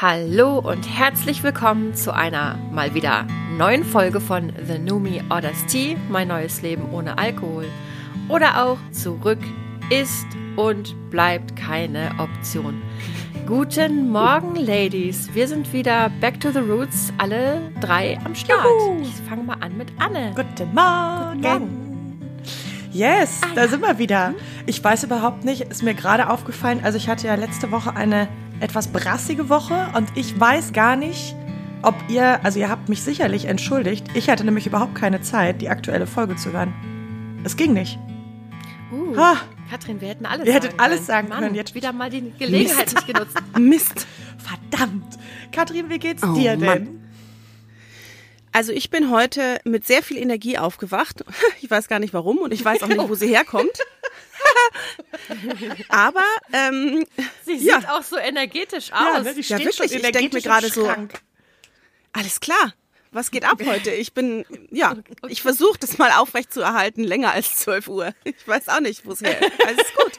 Hallo und herzlich willkommen zu einer mal wieder neuen Folge von The Numi Orders Tea, mein neues Leben ohne Alkohol. Oder auch zurück ist und bleibt keine Option. Guten Morgen, Ladies. Wir sind wieder back to the roots, alle drei am Start. Juhu. Ich fange mal an mit Anne. Guten Morgen. Guten Morgen. Yes, Ah, da ja. sind wir wieder. Ich weiß überhaupt nicht, ist mir gerade aufgefallen, also ich hatte ja letzte Woche eine etwas brassige Woche und ich weiß gar nicht, ob ihr, also ihr habt mich sicherlich entschuldigt, ich hatte nämlich überhaupt keine Zeit, die aktuelle Folge zu hören. Es ging nicht. Uh, Ah. Katrin, wir hätten alles Wir hättet sagen alles können. sagen Mann, können. Jetzt- wieder mal die Gelegenheit Mist. nicht genutzt. Mist. Verdammt. Katrin, wie geht's Oh, dir denn? Mann. Also ich bin heute mit sehr viel Energie aufgewacht. Ich weiß gar nicht warum und ich weiß auch nicht, wo sie herkommt. Aber ähm, Sie Ja. sieht auch so energetisch Ja, aus. ne, die Ja, steht wirklich, schon ich denk mir gerade so- alles klar. Was geht ab heute? Ich bin, ja, ich versuche das mal aufrecht zu erhalten, länger als 12 Uhr. Ich weiß auch nicht, wo es her ist. Alles gut.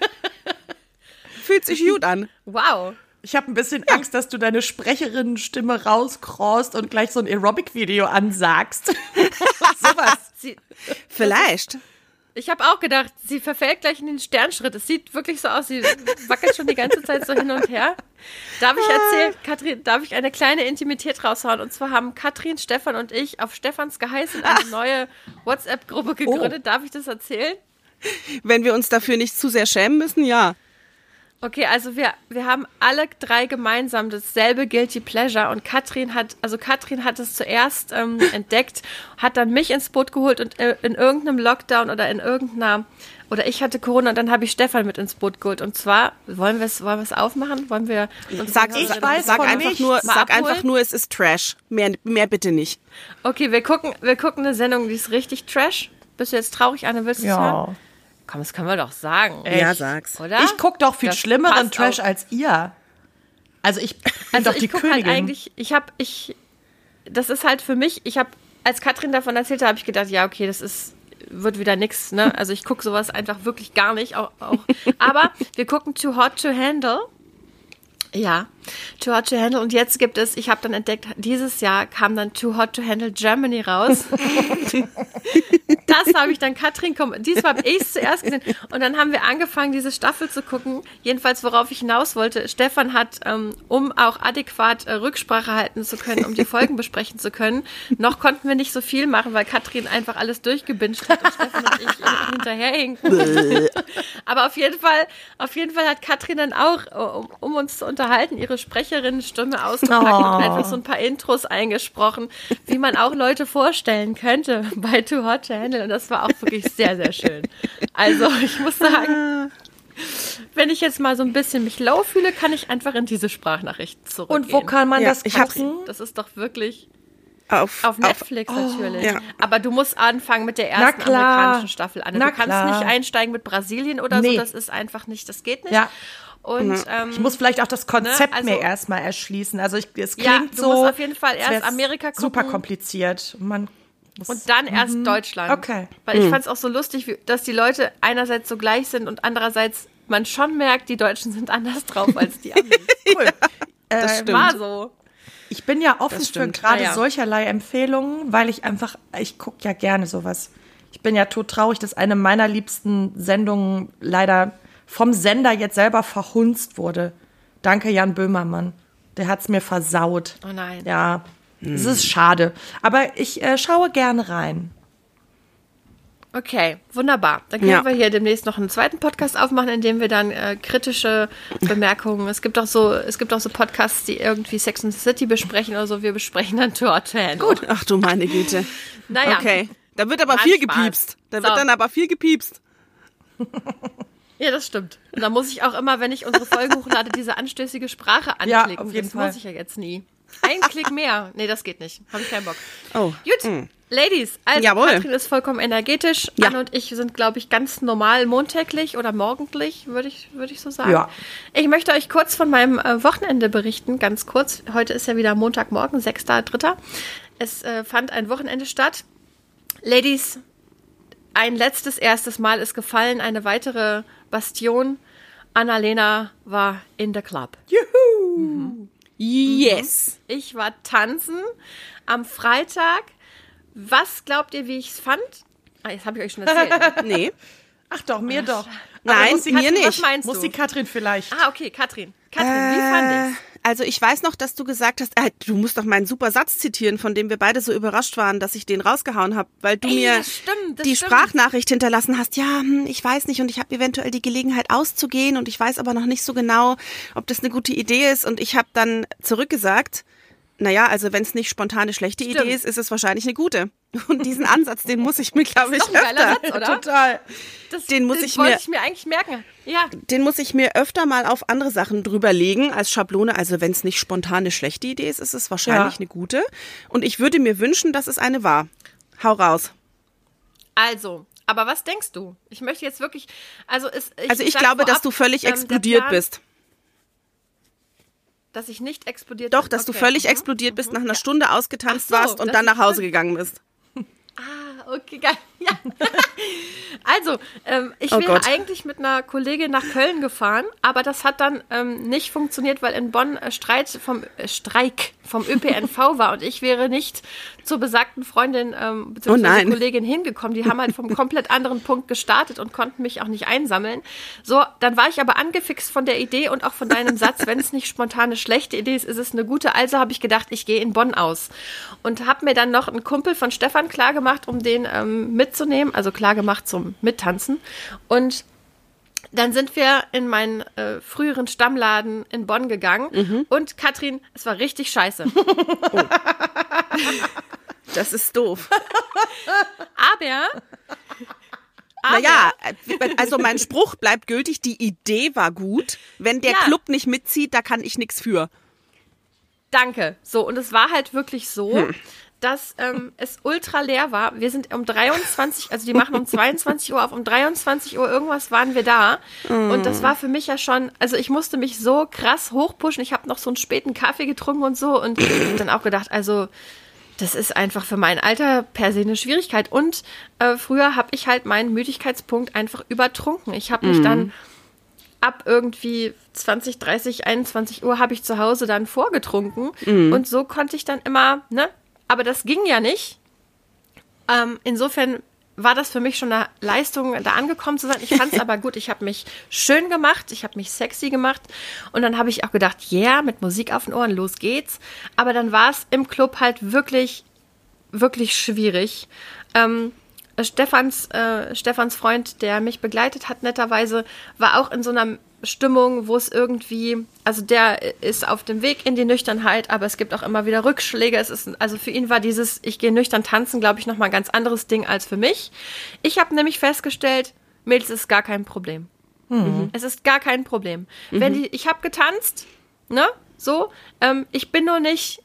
Fühlt sich gut an. wow. Ich habe ein bisschen Angst, dass du deine Sprecherinnenstimme rauskrost und gleich so ein Aerobic-Video ansagst. Sowas. Vielleicht. Ich habe auch gedacht, sie verfällt gleich in den Sternschritt. Es sieht wirklich so aus, sie wackelt schon die ganze Zeit so hin und her. Darf ich erzählen, Katrin, darf ich eine kleine Intimität raushauen? Und zwar haben Katrin, Stefan und ich auf Stefans Geheiß in eine neue WhatsApp-Gruppe gegründet. Darf ich das erzählen? Wenn wir uns dafür nicht zu sehr schämen müssen, ja. Okay, also wir, wir haben alle drei gemeinsam dasselbe Guilty Pleasure und Katrin hat, also Katrin hat es zuerst ähm, entdeckt, hat dann mich ins Boot geholt und äh, in irgendeinem Lockdown oder in irgendeiner, oder ich hatte Corona und dann habe ich Stefan mit ins Boot geholt. Und zwar, wollen wir es wollen wir es aufmachen? Wollen wir uns Sag, Ich sag, weiß sag einfach nichts. nur, sag abholen? einfach nur, es ist Trash. Mehr, mehr bitte nicht. Okay, wir gucken, wir gucken eine Sendung, die ist richtig trash. Bist du jetzt traurig, Anne? Willst du es hören? Komm, das können wir doch sagen. Ja, sag's. Oder? Ich guck doch viel Das schlimmeren Trash auch. als ihr. Also ich bin Also doch die ich gucke halt Königin. eigentlich, ich habe, ich, das ist halt für mich, ich habe, als Katrin davon erzählte, habe ich gedacht, ja, okay, das ist, wird wieder nix, ne? Also ich gucke sowas einfach wirklich gar nicht. Auch, auch. Aber wir gucken Too Hot to Handle. Ja, Too Hot to Handle. Und jetzt gibt es, ich habe dann entdeckt, dieses Jahr kam dann Too Hot to Handle Germany raus. das habe ich dann Katrin, komm, diesmal habe ich es zuerst gesehen. Und dann haben wir angefangen, diese Staffel zu gucken. Jedenfalls, worauf ich hinaus wollte, Stefan hat, ähm, um auch adäquat äh, Rücksprache halten zu können, um die Folgen besprechen zu können, noch konnten wir nicht so viel machen, weil Katrin einfach alles durchgebinged hat und Stefan und ich hinterherhinken. Aber auf jeden Fall, auf jeden Fall hat Katrin dann auch, äh, um, um uns zu unterhalten, ihre Sprecherinnenstimme ausgepackt Oh. und einfach so ein paar Intros eingesprochen, wie man auch Leute vorstellen könnte bei Too Hot to Handle. Und das war auch wirklich sehr, sehr schön. Also ich muss sagen, wenn ich jetzt mal so ein bisschen mich low fühle, kann ich einfach in diese Sprachnachrichten zurückgehen. Und wo kann man Ja, das gucken? Das ist doch wirklich Auf, auf Netflix natürlich. ja. Aber du musst anfangen mit der ersten amerikanischen Staffel. Na du kannst klar. nicht einsteigen mit Brasilien oder Nee. so. Das ist einfach nicht, das geht nicht. Ja. Und ähm, Ich muss vielleicht auch das Konzept Ne, also- mir erstmal erschließen. Also ich, es Ja, klingt du so. musst auf jeden Fall erst Amerika Super gucken. kompliziert. Man muss, Und dann erst Deutschland. Okay. Weil ich fand es auch so lustig, wie, dass die Leute einerseits so gleich sind und andererseits man schon merkt, die Deutschen sind anders drauf als die Amis. cool. das Äh, stimmt. War so. Ich bin ja offen für gerade ja. solcherlei Empfehlungen, weil ich einfach, ich gucke ja gerne sowas. Ich bin ja todtraurig, dass eine meiner liebsten Sendungen leider vom Sender jetzt selber verhunzt wurde. Danke, Jan Böhmermann. Der hat's mir versaut. Oh nein. Ja, es ist schade. Aber ich äh, schaue gerne rein. Okay, wunderbar. Dann können Ja. wir hier demnächst noch einen zweiten Podcast aufmachen, in dem wir dann äh, kritische Bemerkungen. Es gibt auch so, es gibt auch so Podcasts, die irgendwie Sex and the City besprechen oder so. Wir besprechen dann Torten. Gut. Ach du meine Güte. Naja. Okay. Da wird aber Macht viel Spaß. gepiepst. Da So. wird dann aber viel gepiepst. Ja, das stimmt. Und da muss ich auch immer, wenn ich unsere Folgen hochlade, diese anstößige Sprache Ja, anklicken. auf jeden das Fall. muss ich ja jetzt nie. Ein Klick mehr. Nee, das geht nicht. Habe ich keinen Bock. Oh. Gut. Ladies, also Jawohl. Katrin ist vollkommen energetisch. Ja. Anne und ich sind, glaube ich, ganz normal montäglich oder morgendlich, würde ich, würde ich so sagen. Ja. Ich möchte euch kurz von meinem äh, Wochenende berichten, ganz kurz. Heute ist ja wieder Montagmorgen, 6.3. Es äh, fand ein Wochenende statt. Ladies, ein letztes, erstes Mal ist gefallen, eine weitere Bastion. Annalena war in der Club. Juhu! Yes. Ich war tanzen am Freitag. Was glaubt ihr, wie ich es fand? Ah, jetzt habe ich euch schon erzählt. Nee. Ach doch, mir doch. Nein, muss die mir Katrin, nicht. Was meinst Muss du? die Katrin vielleicht. Ah, okay, Katrin. Katrin, wie fand ich's? Also ich weiß noch, dass du gesagt hast, äh, du musst doch meinen super Satz zitieren, von dem wir beide so überrascht waren, dass ich den rausgehauen habe, weil du Ey, mir das stimmt, das die stimmt. Sprachnachricht hinterlassen hast. Ja, hm, ich weiß nicht und ich habe eventuell die Gelegenheit auszugehen und ich weiß aber noch nicht so genau, ob das eine gute Idee ist. Und ich habe dann zurückgesagt, naja, also wenn es nicht spontane schlechte Stimmt. Idee ist, ist es wahrscheinlich eine gute. Und diesen Ansatz, den muss ich mir, glaube ich, öfter, Satz, oder? Total. Das, den muss ich mir- ich mir eigentlich merken. Ja, den muss ich mir öfter mal auf andere Sachen drüberlegen als Schablone. Also wenn es nicht spontane schlechte Idee ist, ist es wahrscheinlich Ja. eine gute. Und ich würde mir wünschen, dass es eine war. Hau raus. also. Aber was denkst du? Ich möchte jetzt wirklich, also es, Also ich glaube, dass du völlig ähm, explodiert bist. Dass ich nicht explodiert Doch, bin. dass du Okay. völlig Mhm. explodiert bist, nach einer Stunde ausgetanzt so, warst und dann nach Hause gegangen bist. Ah, okay, geil. Ja. also, ähm, ich Oh wäre Gott. eigentlich mit einer Kollegin nach Köln gefahren, aber das hat dann ähm, nicht funktioniert, weil in Bonn äh, Streit vom äh, Streik vom ÖPNV war und ich wäre nicht zur besagten Freundin ähm, bzw. Oh. Kollegin hingekommen. Die haben halt vom komplett anderen Punkt gestartet und konnten mich auch nicht einsammeln. So, dann war ich aber angefixt von der Idee und auch von deinem Satz, wenn es nicht spontan eine schlechte Idee ist, ist es eine gute. Also habe ich gedacht, ich gehe in Bonn aus und habe mir dann noch einen Kumpel von Stefan klargemacht, um den ähm, mitzunehmen, also klargemacht zum Mittanzen und dann sind wir in meinen äh, früheren Stammladen in Bonn gegangen Mhm. und Katrin, es war richtig scheiße. Das ist doof. Aber Aber, Naja, äh, also mein Spruch bleibt gültig, die Idee war gut. Wenn der Ja. Club nicht mitzieht, da kann ich nichts für. Danke. So, und es war halt wirklich so, Hm. Dass ähm, es ultra leer war. Wir sind um 23, also die machen um 22 Uhr auf, um 23 Uhr irgendwas waren wir da. Und das war für mich ja schon, also ich musste mich so krass hochpushen. Ich habe noch so einen späten Kaffee getrunken und so und dann auch gedacht, also das ist einfach für mein Alter per se eine Schwierigkeit. Und äh, früher habe ich halt meinen Müdigkeitspunkt einfach übertrunken. Ich habe mich dann ab irgendwie 20, 30, 21 Uhr habe ich zu Hause dann vorgetrunken und so konnte ich dann immer, ne? Aber das ging ja nicht. Ähm, insofern war das für mich schon eine Leistung, da angekommen zu sein. Ich fand es aber gut. Ich habe mich schön gemacht, ich habe mich sexy gemacht und dann habe ich auch gedacht, ja, yeah, mit Musik auf den Ohren, los geht's. Aber dann war es im Club halt wirklich, wirklich schwierig. Ähm, Stefans, äh, Stefans Freund, der mich begleitet hat, netterweise, war auch in so einer Stimmung, wo es irgendwie, also der ist auf dem Weg in die Nüchternheit, aber es gibt auch immer wieder Rückschläge. Es ist, also für ihn war dieses, ich gehe nüchtern tanzen, glaube ich, nochmal ein ganz anderes Ding als für mich. Ich habe nämlich festgestellt, Mädels ist gar kein Problem. Es ist gar kein Problem. Wenn die, ich habe getanzt, ne, so, ähm, ich bin nur nicht,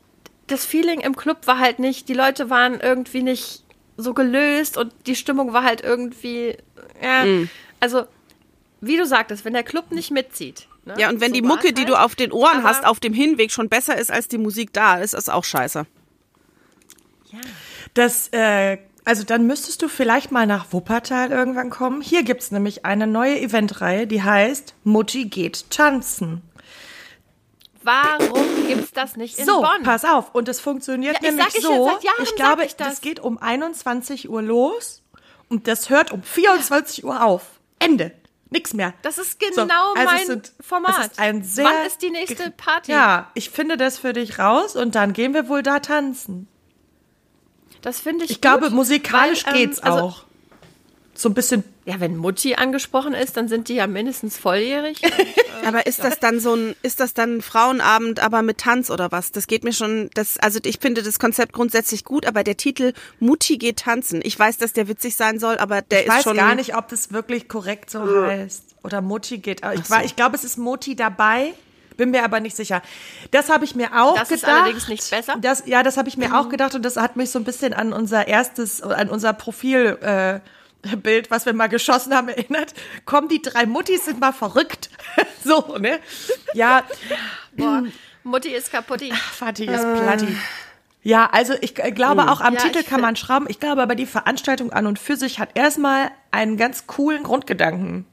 das Feeling im Club war halt nicht, die Leute waren irgendwie nicht so gelöst und die Stimmung war halt irgendwie, ja, also wie du sagtest, wenn der Club nicht mitzieht. Ne, Ja, und wenn so die Mucke, die halt. du auf den Ohren Aber- hast, auf dem Hinweg schon besser ist als die Musik da, ist das auch scheiße. Das, äh, also dann müsstest du vielleicht mal nach Wuppertal irgendwann kommen. Hier gibt's nämlich eine neue Eventreihe, die heißt Mutti geht tanzen. Warum gibt's das nicht in so, Bonn? pass auf. Und es funktioniert Ja, ich nämlich sag ich so. ja, Jahren ich glaube, ich das. das geht um 21 Uhr los und das hört um 24 Uhr auf. Ende. Nix mehr. Das ist So, genau also es mein sind- Format. Ist ein sehr Wann ist die nächste Party? Ja, ich finde das für dich raus und dann gehen wir wohl da tanzen. Das finde ich Ich glaube, gut, musikalisch weil, ähm, geht's also, auch. So ein bisschen Ja, wenn Mutti angesprochen ist, dann sind die ja mindestens volljährig. Aber ist das dann so ein, ist das dann ein Frauenabend, aber mit Tanz oder was? Das geht mir schon, das, also ich finde das Konzept grundsätzlich gut, aber der Titel Mutti geht tanzen. Ich weiß, dass der witzig sein soll, aber der Ich ist weiß schon. gar nicht, ob das wirklich korrekt so heißt. Oder Mutti geht. Aber ich, war- ich glaube, es ist Mutti dabei. Bin mir aber nicht sicher. Das habe ich mir auch Das ist gedacht. allerdings nicht besser. Das, ja, das habe ich mir auch gedacht und das hat mich so ein bisschen an unser erstes, an unser Profil. Äh, Bild, was wir mal geschossen haben, erinnert. Kommen die drei Muttis sind mal verrückt. so, ne? Ja, Boah, Mutti ist kaputty. Fatih ist Platti. Ja, also ich äh, glaube auch am Ja, Titel kann man schrauben. Ich glaube aber die Veranstaltung an und für sich hat erstmal einen ganz coolen Grundgedanken.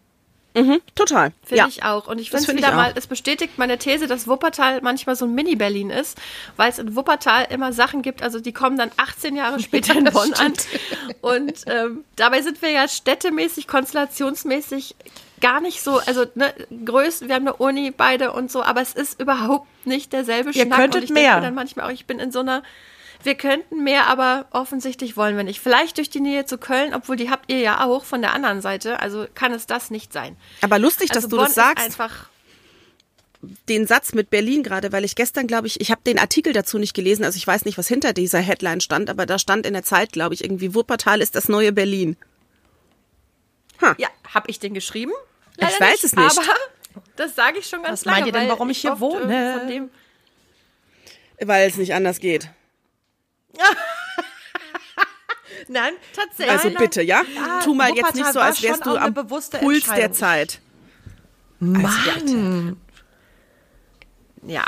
Mhm, total. Finde ja. ich auch. Und ich finde find wieder mal, es bestätigt meine These, dass Wuppertal manchmal so ein Mini-Berlin ist, weil es in Wuppertal immer Sachen gibt, also die kommen dann 18 Jahre später in Bonn an. Und ähm, dabei sind wir ja städtemäßig, konstellationsmäßig gar nicht so, also ne, Größen, wir haben eine Uni beide und so, aber es ist überhaupt nicht derselbe Ihr Schnack. könntet und ich mehr. denke mir dann manchmal auch, ich bin in so einer wir könnten mehr, aber offensichtlich wollen wir nicht. Vielleicht durch die Nähe zu Köln, obwohl die habt ihr ja auch von der anderen Seite. Also kann es das nicht sein. Aber lustig, Also dass du Bonn das sagst. Ist einfach den Satz mit Berlin gerade, weil ich gestern, glaube ich, ich habe den Artikel dazu nicht gelesen, also ich weiß nicht, was hinter dieser Headline stand, aber da stand in der Zeit, glaube ich, irgendwie Wuppertal ist das neue Berlin. Ja, habe ich den geschrieben? Ich weiß es nicht. Aber das sage ich schon ganz Was lange. meint ihr denn, warum ich hier oft, wohne? äh, Von dem, Weil es nicht anders geht. Nein, Tatsächlich. Also bitte, ja? Ah, tu mal jetzt Wuppertal nicht so, als wärst du am Puls der. Zeit. Mann. ja.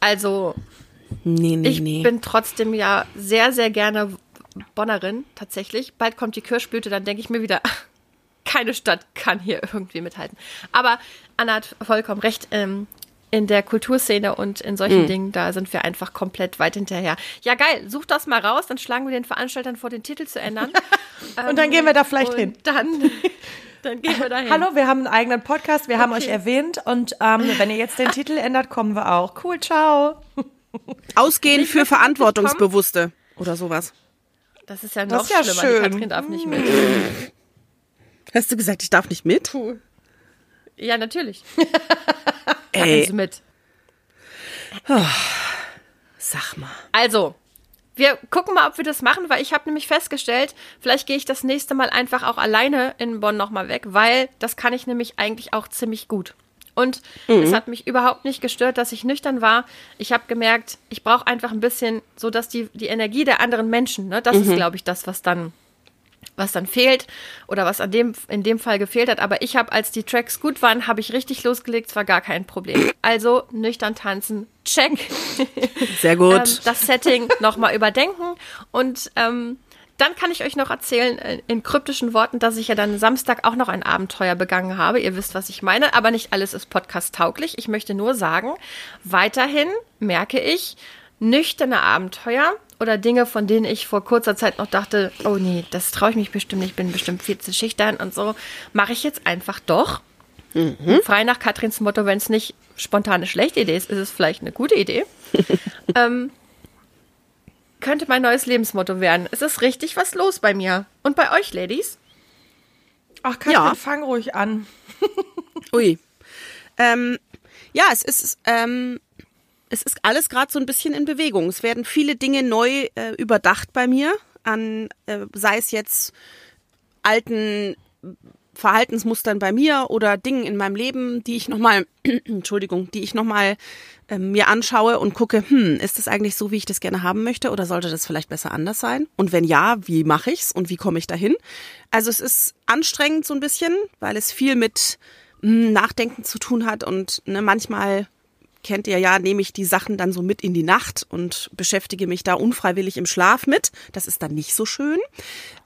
Also, Nee, nee, ich nee. bin trotzdem ja sehr, sehr gerne Bonnerin, tatsächlich. Bald kommt die Kirschblüte, dann denke ich mir wieder, keine Stadt kann hier irgendwie mithalten. Aber Anna hat vollkommen recht. Ähm, in der Kulturszene und in solchen Dingen, da sind wir einfach komplett weit hinterher. Ja, geil, such das mal raus, dann schlagen wir den Veranstaltern vor, den Titel zu ändern. Und dann gehen wir da vielleicht und hin. Dann, dann gehen wir dahin. Hallo, wir haben einen eigenen Podcast, wir haben Okay. euch erwähnt und ähm, wenn ihr jetzt den Titel ändert, kommen wir auch. Cool, ciao. Ausgehen für Verantwortungsbewusste oder sowas. Das ist ja Das noch ist ja schlimmer. schön. Die Katrin darf nicht mit. Hast du gesagt, ich darf nicht mit? Ja, natürlich. Ey, Also mit. sag mal. Also, wir gucken mal, ob wir das machen, weil ich habe nämlich festgestellt, vielleicht gehe ich das nächste Mal einfach auch alleine in Bonn nochmal weg, weil das kann ich nämlich eigentlich auch ziemlich gut. Und es hat mich überhaupt nicht gestört, dass ich nüchtern war. Ich habe gemerkt, ich brauche einfach ein bisschen, so dass die, die Energie der anderen Menschen, ne, das ist, glaube ich, das, was dann was dann fehlt oder was an dem, in dem Fall gefehlt hat. Aber ich habe, als die Tracks gut waren, habe ich richtig losgelegt, es war gar kein Problem. Also nüchtern tanzen, check. Sehr ähm, gut. das Setting nochmal überdenken und ähm, dann kann ich euch noch erzählen, äh, in kryptischen Worten, dass ich ja dann Samstag auch noch ein Abenteuer begangen habe. Ihr wisst, was ich meine, aber nicht alles ist podcast-tauglich. Ich möchte nur sagen, weiterhin merke ich, nüchterne Abenteuer oder Dinge, von denen ich vor kurzer Zeit noch dachte, oh nee, das traue ich mich bestimmt nicht, ich bin bestimmt viel zu schüchtern und so, mache ich jetzt einfach doch. Frei nach Katrins Motto, wenn es nicht spontan eine schlechte Idee ist, ist es vielleicht eine gute Idee. ähm, könnte mein neues Lebensmotto werden. Es ist richtig was los bei mir. Und bei euch, Ladies? Ach, Katrin, Ja. fang ruhig an. Ui. Ähm, ja, es ist, ähm, es ist alles gerade so ein bisschen in Bewegung. Es werden viele Dinge neu äh, überdacht bei mir, an, äh, sei es jetzt alten Verhaltensmustern bei mir oder Dingen in meinem Leben, die ich nochmal, Entschuldigung, die ich nochmal ähm, mir anschaue und gucke, hm, ist das eigentlich so, wie ich das gerne haben möchte oder sollte das vielleicht besser anders sein? Und wenn ja, wie mache ich's und wie komme ich dahin? Also es ist anstrengend so ein bisschen, weil es viel mit hm, Nachdenken zu tun hat und ne, manchmal kennt ihr ja, nehme ich die Sachen dann so mit in die Nacht und beschäftige mich da unfreiwillig im Schlaf mit. Das ist dann nicht so schön.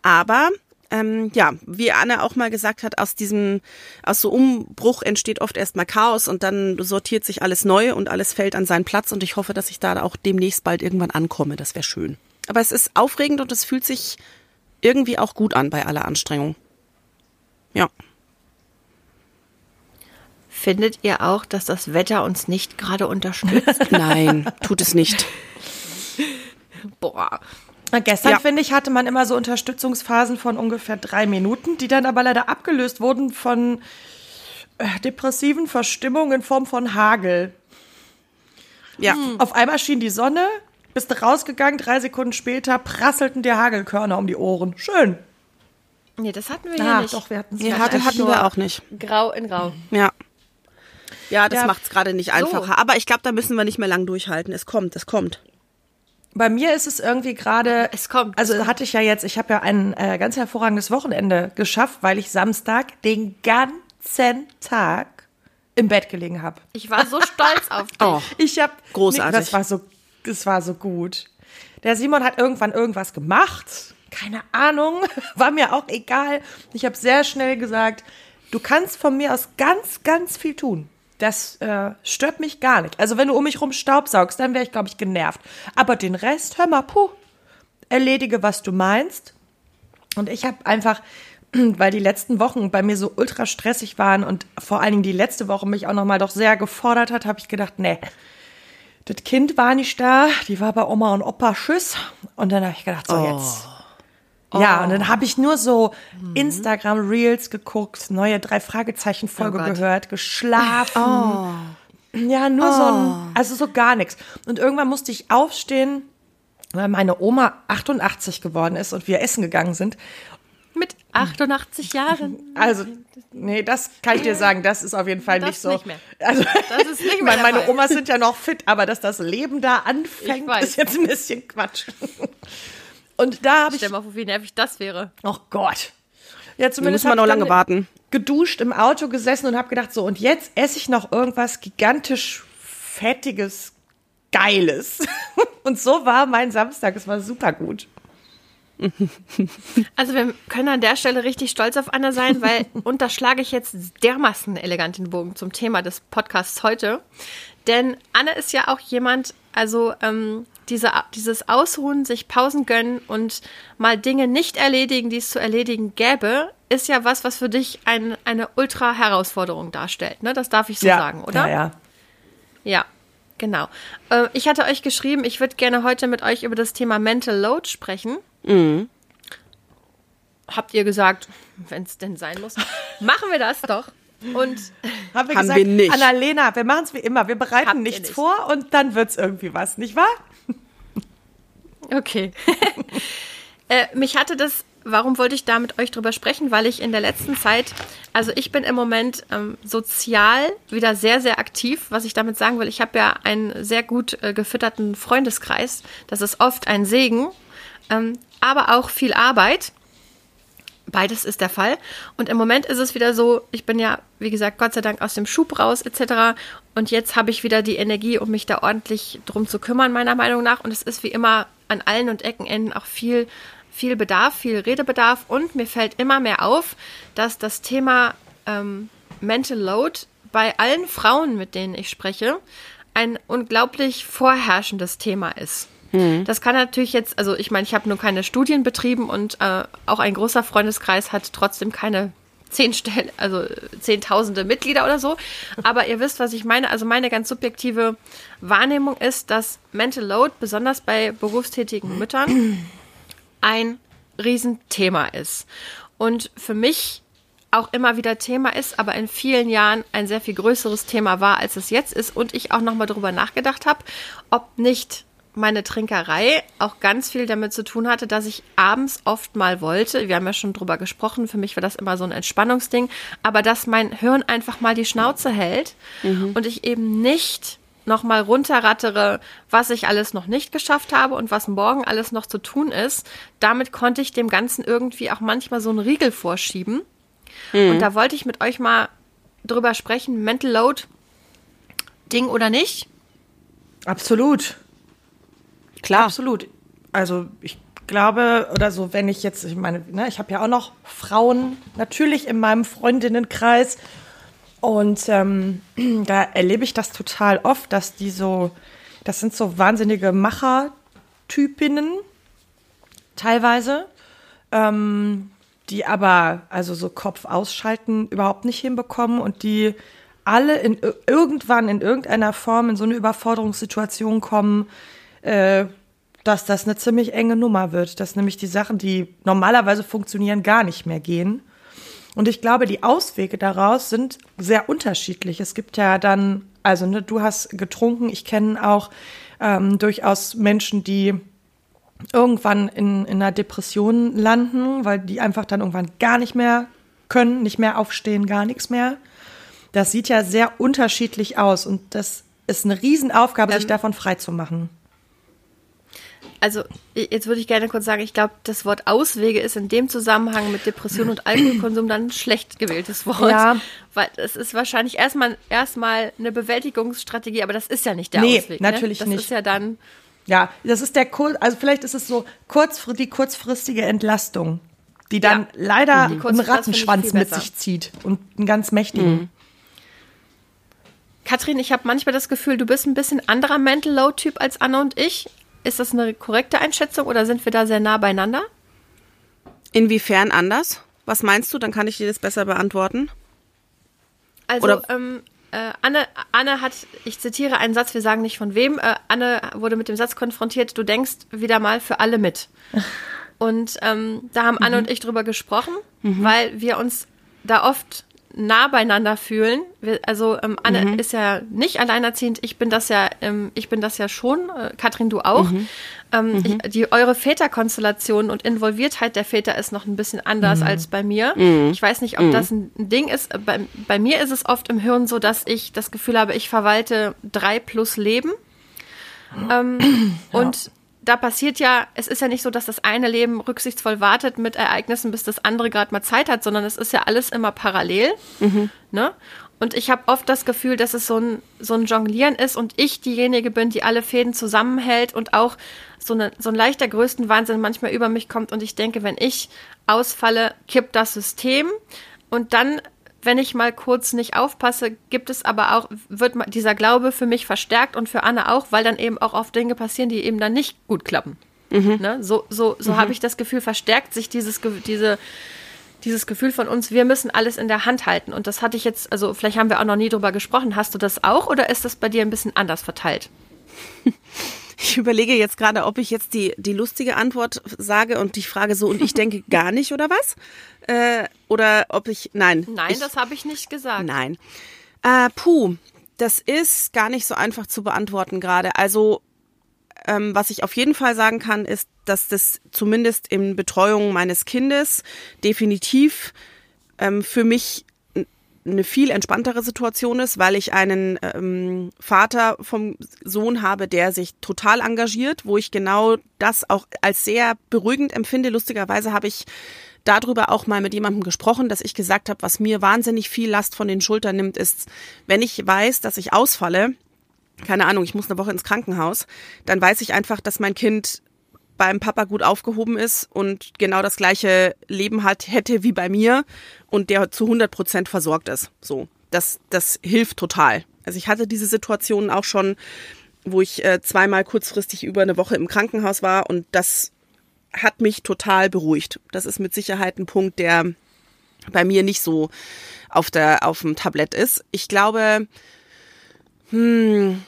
Aber ähm, ja, wie Anne auch mal gesagt hat, aus diesem, aus so Umbruch entsteht oft erstmal Chaos und dann sortiert sich alles neu und alles fällt an seinen Platz und ich hoffe, dass ich da auch demnächst bald irgendwann ankomme. Das wäre schön. Aber es ist aufregend und es fühlt sich irgendwie auch gut an bei aller Anstrengung. Ja. Findet ihr auch, dass das Wetter uns nicht gerade unterstützt? Nein, tut es nicht. Boah. Gestern, Ja. finde ich, hatte man immer so Unterstützungsphasen von ungefähr drei Minuten, die dann aber leider abgelöst wurden von äh, depressiven Verstimmungen in Form von Hagel. Ja. Auf einmal schien die Sonne, bist rausgegangen, drei Sekunden später prasselten dir Hagelkörner um die Ohren. Schön. Nee, das hatten wir hier Ah, nicht. doch, wir hatten es mal. hatten, hatten wir auch nicht. Grau in Grau. Ja. Ja, das Ja. macht's gerade nicht einfacher. Aber ich glaube, da müssen wir nicht mehr lang durchhalten. Es kommt, es kommt. Bei mir ist es irgendwie gerade. Es kommt, Also es kommt. hatte ich ja jetzt, ich habe ja ein äh, ganz hervorragendes Wochenende geschafft, weil ich Samstag den ganzen Tag im Bett gelegen habe. Ich war so stolz auf dich. Oh. Ich habe Großartig. das war so, das war so gut. Der Simon hat irgendwann irgendwas gemacht. Keine Ahnung, war mir auch egal. Ich habe sehr schnell gesagt, Du kannst von mir aus ganz, ganz viel tun. Das äh, stört mich gar nicht. Also wenn du um mich rum staubsaugst, dann wäre ich, glaube ich, genervt. Aber den Rest, hör mal, puh, erledige, was du meinst. Und ich habe einfach, weil die letzten Wochen bei mir so ultra stressig waren und vor allen Dingen die letzte Woche mich auch nochmal doch sehr gefordert hat, habe ich gedacht, nee, das Kind war nicht da, die war bei Oma und Opa, tschüss. Und dann habe ich gedacht, so Oh. jetzt. Ja, und dann habe ich nur so Mhm. Instagram Reels geguckt, neue drei Fragezeichen Folge Oh gehört, geschlafen. Ja, nur so ein, also so gar nichts. Und irgendwann musste ich aufstehen, weil meine Oma 88 geworden ist und wir essen gegangen sind. Mit 88 Jahren. Also, nee, das kann ich dir sagen, das ist auf jeden Fall Das nicht so. nicht mehr. Also, Das ist nicht mehr meine. Omas sind ja noch fit, aber dass das Leben da anfängt, ist jetzt ein bisschen Quatsch. Und da habe ich, Stell mal vor, wie nervig das wäre. oh Gott. Ja, Da zumindest müssen wir hab noch lange warten. geduscht im Auto gesessen und habe gedacht, so, und jetzt esse ich noch irgendwas gigantisch fettiges, geiles. Und so war mein Samstag. Es war super gut. Also wir können an der Stelle richtig stolz auf Anna sein, weil, und da schlage ich jetzt dermaßen elegant den Bogen zum Thema des Podcasts heute. Denn Anna ist ja auch jemand, also ähm, diese, dieses Ausruhen, sich Pausen gönnen und mal Dinge nicht erledigen, die es zu erledigen gäbe, ist ja was, was für dich ein, eine Ultra-Herausforderung darstellt. Ne? Das darf ich so sagen, oder? Ja, ja. Ja, genau. Äh, ich hatte euch geschrieben, ich würde gerne heute mit euch über das Thema Mental Load sprechen. Habt ihr gesagt, wenn es denn sein muss, machen wir das doch. Und Haben wir Haben gesagt, wir nicht. Annalena, wir machen es wie immer. Wir bereiten Habt nichts nicht. vor und dann wird es irgendwie was, nicht wahr? Okay. äh, mich hatte das, warum wollte ich da mit euch drüber sprechen? Weil ich in der letzten Zeit, also ich bin im Moment ähm, sozial wieder sehr, sehr aktiv. Was ich damit sagen will, ich habe ja einen sehr gut äh, gefütterten Freundeskreis. Das ist oft ein Segen, ähm, aber auch viel Arbeit. Beides ist der Fall. Und im Moment ist es wieder so, ich bin ja, wie gesagt, Gott sei Dank aus dem Schub raus etc. Und jetzt habe ich wieder die Energie, um mich da ordentlich drum zu kümmern, meiner Meinung nach. Und es ist wie immer an allen und Eckenenden auch viel, viel Bedarf, viel Redebedarf. Und mir fällt immer mehr auf, dass das Thema ähm, Mental Load bei allen Frauen, mit denen ich spreche, ein unglaublich vorherrschendes Thema ist. Das kann natürlich jetzt, also ich meine, ich habe nur keine Studien betrieben und äh, auch ein großer Freundeskreis hat trotzdem keine zehn Stellen, also zehntausende Mitglieder oder so. Aber ihr wisst, was ich meine. Also meine ganz subjektive Wahrnehmung ist, dass Mental Load besonders bei berufstätigen Müttern ein Riesenthema ist. Und für mich auch immer wieder Thema ist, aber in vielen Jahren ein sehr viel größeres Thema war, als es jetzt ist. Und ich auch nochmal darüber nachgedacht habe, ob nicht meine Trinkerei auch ganz viel damit zu tun hatte, dass ich abends oft mal wollte, wir haben ja schon drüber gesprochen, für mich war das immer so ein Entspannungsding, aber dass mein Hirn einfach mal die Schnauze hält und ich eben nicht nochmal runterrattere, was ich alles noch nicht geschafft habe und was morgen alles noch zu tun ist. Damit konnte ich dem Ganzen irgendwie auch manchmal so einen Riegel vorschieben. Und da wollte ich mit euch mal drüber sprechen, Mental Load, Ding oder nicht? Absolut. Klar. Absolut. Also ich glaube, oder so, wenn ich jetzt, ich meine, ne, ich habe ja auch noch Frauen natürlich in meinem Freundinnenkreis. Und ähm, da erlebe ich das total oft, dass die so, das sind so wahnsinnige Machertypinnen teilweise, ähm, die aber also so Kopf ausschalten überhaupt nicht hinbekommen und die alle in ir- irgendwann in irgendeiner Form in so eine Überforderungssituation kommen, äh, dass das eine ziemlich enge Nummer wird, dass nämlich die Sachen, die normalerweise funktionieren, gar nicht mehr gehen. Und ich glaube, die Auswege daraus sind sehr unterschiedlich. Es gibt ja dann, also ne, du hast getrunken, ich kenne auch ähm, durchaus Menschen, die irgendwann in, in einer Depression landen, weil die einfach dann irgendwann gar nicht mehr können, nicht mehr aufstehen, gar nichts mehr. Das sieht ja sehr unterschiedlich aus und das ist eine Riesenaufgabe, sich Ähm, davon frei zu machen. Also jetzt würde ich gerne kurz sagen, ich glaube, das Wort Auswege ist in dem Zusammenhang mit Depression und Alkoholkonsum dann ein schlecht gewähltes Wort. Ja. Weil es ist wahrscheinlich erstmal erstmal eine Bewältigungsstrategie, aber das ist ja nicht der Nee, Ausweg. natürlich ne? Das nicht. ist ja dann, Ja, das ist der Kur also vielleicht ist es so kurzfr die kurzfristige Entlastung. die dann Ja. leider Die einen Rattenschwanz mit sich zieht und einen ganz mächtigen. Katrin, ich habe manchmal das Gefühl, du bist ein bisschen anderer Mental Load-Typ als Anne und ich. Ist das eine korrekte Einschätzung oder sind wir da sehr nah beieinander? Inwiefern anders? Was meinst du? Dann kann ich dir das besser beantworten. Also, ähm, äh, Anne, Anne hat, ich zitiere einen Satz, wir sagen nicht von wem, äh, Anne wurde mit dem Satz konfrontiert, du denkst wieder mal für alle mit. Und ähm, da haben Anne und ich drüber gesprochen, weil wir uns da oft nah beieinander fühlen. Wir, also ähm, Anne ist ja nicht alleinerziehend, ich bin das ja, ähm, ich bin das ja schon, äh, Katrin, du auch. Ähm, Ich, die eure Väterkonstellation und Involviertheit der Väter ist noch ein bisschen anders als bei mir. Ich weiß nicht, ob das ein Ding ist. Bei, bei mir ist es oft im Hirn so, dass ich das Gefühl habe, ich verwalte drei plus Leben. Ähm, Und da passiert ja, es ist ja nicht so, dass das eine Leben rücksichtsvoll wartet mit Ereignissen, bis das andere gerade mal Zeit hat, sondern es ist ja alles immer parallel. Ne? Und ich habe oft das Gefühl, dass es so ein, so ein Jonglieren ist und ich diejenige bin, die alle Fäden zusammenhält und auch so, eine, so ein leichter Größenwahnsinn manchmal über mich kommt und ich denke, wenn ich ausfalle, kippt das System und dann, wenn ich mal kurz nicht aufpasse, gibt es aber auch, wird dieser Glaube für mich verstärkt und für Anne auch, weil dann eben auch oft Dinge passieren, die eben dann nicht gut klappen. Ne? So, so, so habe ich das Gefühl, verstärkt sich dieses, diese, dieses Gefühl von uns, wir müssen alles in der Hand halten. Und das hatte ich jetzt, also vielleicht haben wir auch noch nie drüber gesprochen. Hast du das auch oder ist das bei dir ein bisschen anders verteilt? Ich überlege jetzt gerade, ob ich jetzt die, die lustige Antwort sage und ich frage so, und ich denke gar nicht, oder was? Äh, oder ob ich, nein. Nein, ich, das habe ich nicht gesagt. Nein. Äh, puh, das ist gar nicht so einfach zu beantworten gerade. Also, ähm, was ich auf jeden Fall sagen kann, ist, dass das zumindest in Betreuung meines Kindes definitiv ähm, für mich eine viel entspanntere Situation ist, weil ich einen ähm, Vater vom Sohn habe, der sich total engagiert, wo ich genau das auch als sehr beruhigend empfinde. Lustigerweise habe ich darüber auch mal mit jemandem gesprochen, dass ich gesagt habe, was mir wahnsinnig viel Last von den Schultern nimmt, ist, wenn ich weiß, dass ich ausfalle, keine Ahnung, ich muss eine Woche ins Krankenhaus, dann weiß ich einfach, dass mein Kind beim Papa gut aufgehoben ist und genau das gleiche Leben hat, hätte wie bei mir und der zu 100 Prozent versorgt ist. So, das, das hilft total. Also ich hatte diese Situation auch schon, wo ich äh, zweimal kurzfristig über eine Woche im Krankenhaus war und das hat mich total beruhigt. Das ist mit Sicherheit ein Punkt, der bei mir nicht so auf der auf dem Tablett ist. Ich glaube, hm,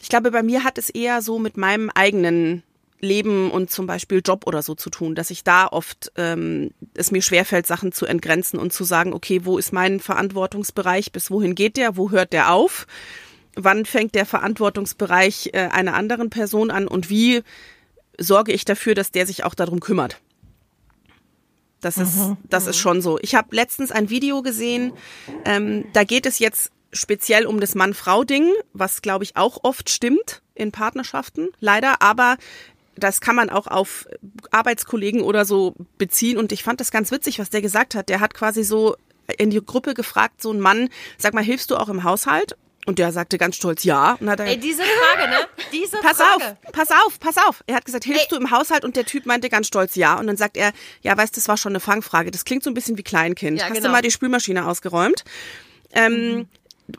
ich glaube, bei mir hat es eher so mit meinem eigenen Leben und zum Beispiel Job oder so zu tun, dass ich da oft ähm, es mir schwerfällt, Sachen zu entgrenzen und zu sagen, okay, wo ist mein Verantwortungsbereich, bis wohin geht der, wo hört der auf, wann fängt der Verantwortungsbereich äh, einer anderen Person an und wie sorge ich dafür, dass der sich auch darum kümmert. Das ist, das ist schon so. Ich habe letztens ein Video gesehen, ähm, da geht es jetzt speziell um das Mann-Frau-Ding, was glaube ich auch oft stimmt in Partnerschaften, leider, aber das kann man auch auf Arbeitskollegen oder so beziehen und ich fand das ganz witzig, was der gesagt hat. Der hat quasi so in die Gruppe gefragt, so ein Mann, sag mal, hilfst du auch im Haushalt? Und der sagte ganz stolz ja. Und hat er Ey, diese Frage, ne? Diese Pass Frage. auf, pass auf, pass auf. Er hat gesagt, hilfst du im Haushalt? Und der Typ meinte ganz stolz ja. Und dann sagt er, ja, weißt, das war schon eine Fangfrage. Das klingt so ein bisschen wie Kleinkind. Ja, Hast du genau. mal die Spülmaschine ausgeräumt? Ähm,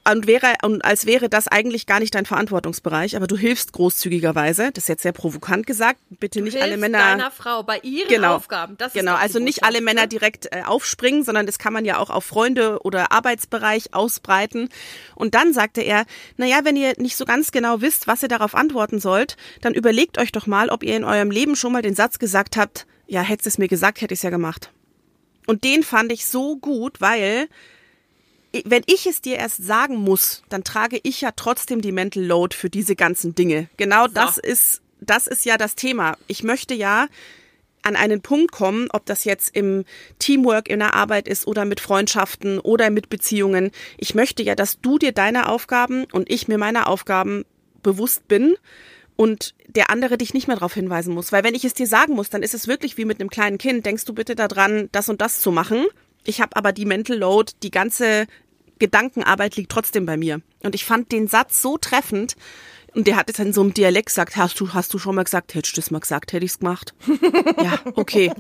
und wäre, und als wäre das eigentlich gar nicht dein Verantwortungsbereich, aber du hilfst großzügigerweise. Das ist jetzt sehr provokant gesagt. Bitte nicht alle Männer. deiner Frau bei ihren Genau. Aufgaben. Das genau, also nicht alle Männer ne? direkt äh, aufspringen, sondern das kann man ja auch auf Freunde oder Arbeitsbereich ausbreiten. Und dann sagte er, naja, wenn ihr nicht so ganz genau wisst, was ihr darauf antworten sollt, dann überlegt euch doch mal, ob ihr in eurem Leben schon mal den Satz gesagt habt, ja, hättest es mir gesagt, hätte ich es ja gemacht. Und den fand ich so gut, weil wenn ich es dir erst sagen muss, dann trage ich ja trotzdem die Mental Load für diese ganzen Dinge. Genau das ist, das ist ja das Thema. Ich möchte ja an einen Punkt kommen, ob das jetzt im Teamwork in der Arbeit ist oder mit Freundschaften oder mit Beziehungen. Ich möchte ja, dass du dir deine Aufgaben und ich mir meiner Aufgaben bewusst bin und der andere dich nicht mehr darauf hinweisen muss. Weil wenn ich es dir sagen muss, dann ist es wirklich wie mit einem kleinen Kind. Denkst du bitte daran, das und das zu machen? Ich habe aber die Mental Load, die ganze Gedankenarbeit liegt trotzdem bei mir. Und ich fand den Satz so treffend. Und der hat es in so einem Dialekt gesagt, hast du, hast du schon mal gesagt, hättest du das mal gesagt, hätte ich's gemacht. ja, okay.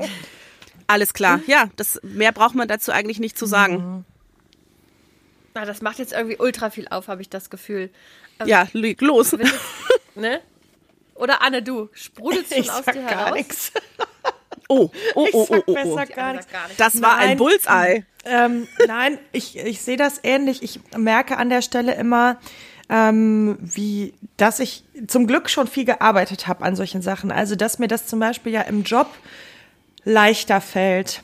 Alles klar. Ja, das mehr braucht man dazu eigentlich nicht zu sagen. Na, das macht jetzt irgendwie ultra viel auf, habe ich das Gefühl. Ähm, Ja, leg los. jetzt- ne? Oder Anne, du, sprudelst schon Ich aus sag dir gar heraus? nichts. Oh, oh, Ich oh, sag oh, oh, besser oh. gar Anne nichts. gar nichts. Das war ein Nein. Bullseye. Ähm, nein, ich, ich sehe das ähnlich. Ich merke an der Stelle immer, ähm, wie, dass ich zum Glück schon viel gearbeitet habe an solchen Sachen. Also, dass mir das zum Beispiel ja im Job leichter fällt.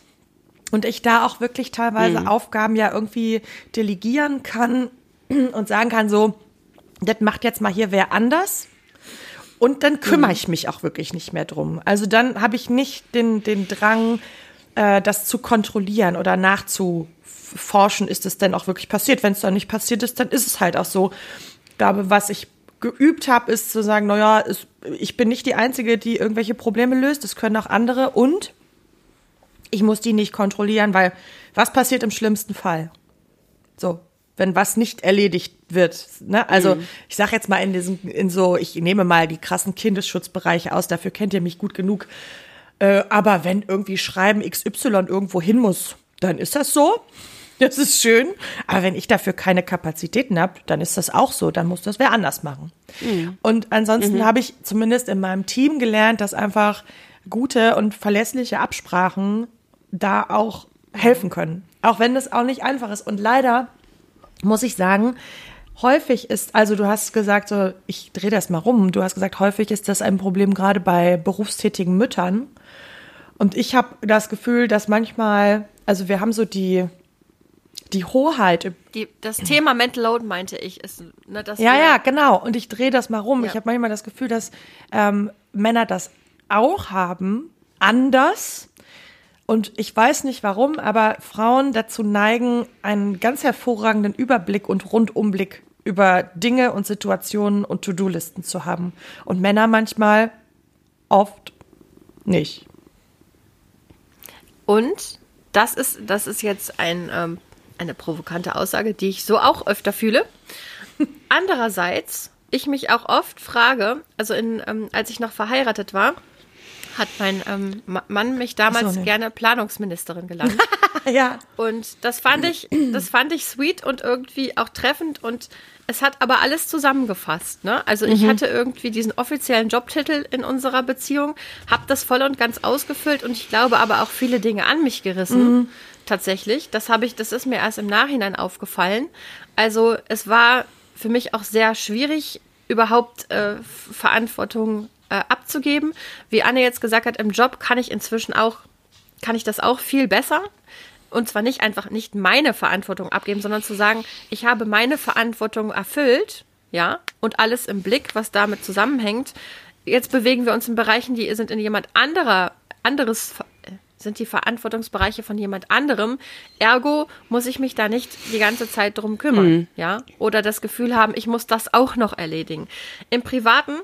Und ich da auch wirklich teilweise Aufgaben ja irgendwie delegieren kann und sagen kann, so, das macht jetzt mal hier wer anders. Und dann kümmere ich mich auch wirklich nicht mehr drum. Also dann habe ich nicht den, den Drang, äh, das zu kontrollieren oder nachzuforschen, ist es denn auch wirklich passiert. Wenn es dann nicht passiert ist, dann ist es halt auch so. Ich glaube, was ich geübt habe, ist zu sagen, naja, es, ich bin nicht die Einzige, die irgendwelche Probleme löst. Es können auch andere und ich muss die nicht kontrollieren, weil was passiert im schlimmsten Fall? So, wenn was nicht erledigt wird. Ne? Also ich sage jetzt mal in diesen, in so, ich nehme mal die krassen Kindesschutzbereiche aus, dafür kennt ihr mich gut genug. Äh, aber wenn irgendwie Schreiben XY irgendwo hin muss, dann ist das so. Das ist schön. Aber wenn ich dafür keine Kapazitäten habe, dann ist das auch so. Dann muss das wer anders machen. Und ansonsten habe ich zumindest in meinem Team gelernt, dass einfach gute und verlässliche Absprachen da auch helfen können. Auch wenn das auch nicht einfach ist. Und leider muss ich sagen, häufig ist, also du hast gesagt, so, ich drehe das mal rum, du hast gesagt, häufig ist das ein Problem gerade bei berufstätigen Müttern. Und ich habe das Gefühl, dass manchmal, also wir haben so die, die Hoheit. Die, das Thema Mental Load, meinte ich, ist, ne, Ja, ja, genau. Und ich drehe das mal rum. Ja. Ich habe manchmal das Gefühl, dass ähm, Männer das auch haben, anders. Und ich weiß nicht warum, aber Frauen dazu neigen, einen ganz hervorragenden Überblick und Rundumblick über Dinge und Situationen und To-Do-Listen zu haben. Und Männer manchmal oft nicht. Und das ist, das ist jetzt ein, ähm, eine provokante Aussage, die ich so auch öfter fühle. Andererseits, ich mich auch oft frage, also in, ähm, als ich noch verheiratet war, hat mein ähm, Ma- Mann mich damals so, nee. gerne Planungsministerin genannt. Ja. Und das fand ich, das fand ich sweet und irgendwie auch treffend und es hat aber alles zusammengefasst. Ne? Also ich Mhm. hatte irgendwie diesen offiziellen Jobtitel in unserer Beziehung, habe das voll und ganz ausgefüllt und ich glaube aber auch viele Dinge an mich gerissen. Mhm. Tatsächlich, das habe ich, das ist mir erst im Nachhinein aufgefallen. Also es war für mich auch sehr schwierig, überhaupt äh, Verantwortung äh, abzugeben. Wie Anne jetzt gesagt hat, im Job kann ich inzwischen auch, kann ich das auch viel besser. Und zwar nicht einfach nicht meine Verantwortung abgeben, sondern zu sagen, ich habe meine Verantwortung erfüllt, ja, und alles im Blick, was damit zusammenhängt. Jetzt bewegen wir uns in Bereichen, die sind in jemand anderer, anderes, sind die Verantwortungsbereiche von jemand anderem. Ergo muss ich mich da nicht die ganze Zeit drum kümmern, ja, oder das Gefühl haben, ich muss das auch noch erledigen. Im Privaten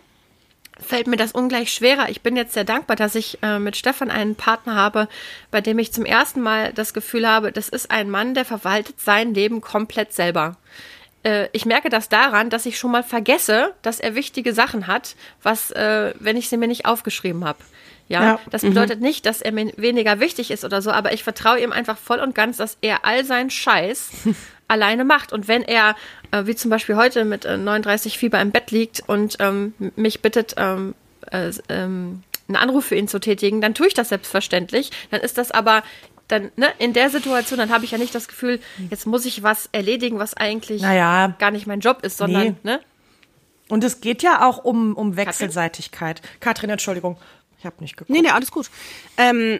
fällt mir das ungleich schwerer. Ich bin jetzt sehr dankbar, dass ich äh, mit Stefan einen Partner habe, bei dem ich zum ersten Mal das Gefühl habe, das ist ein Mann, der verwaltet sein Leben komplett selber. Äh, ich merke das daran, dass ich schon mal vergesse, dass er wichtige Sachen hat, was, äh, wenn ich sie mir nicht aufgeschrieben habe. Ja, Ja. das bedeutet nicht, dass er mir weniger wichtig ist oder so, aber ich vertraue ihm einfach voll und ganz, dass er all seinen Scheiß alleine macht. Und wenn er, äh, wie zum Beispiel heute mit äh, 39 Fieber im Bett liegt und ähm, mich bittet, ähm, äh, ähm, einen Anruf für ihn zu tätigen, dann tue ich das selbstverständlich. Dann ist das aber dann ne, in der Situation, dann habe ich ja nicht das Gefühl, jetzt muss ich was erledigen, was eigentlich Naja. gar nicht mein Job ist, sondern Nee. ne, Und es geht ja auch um, um Wechselseitigkeit. Katrin, Entschuldigung. Ich habe nicht geguckt. Nee, nee, alles gut. Ähm,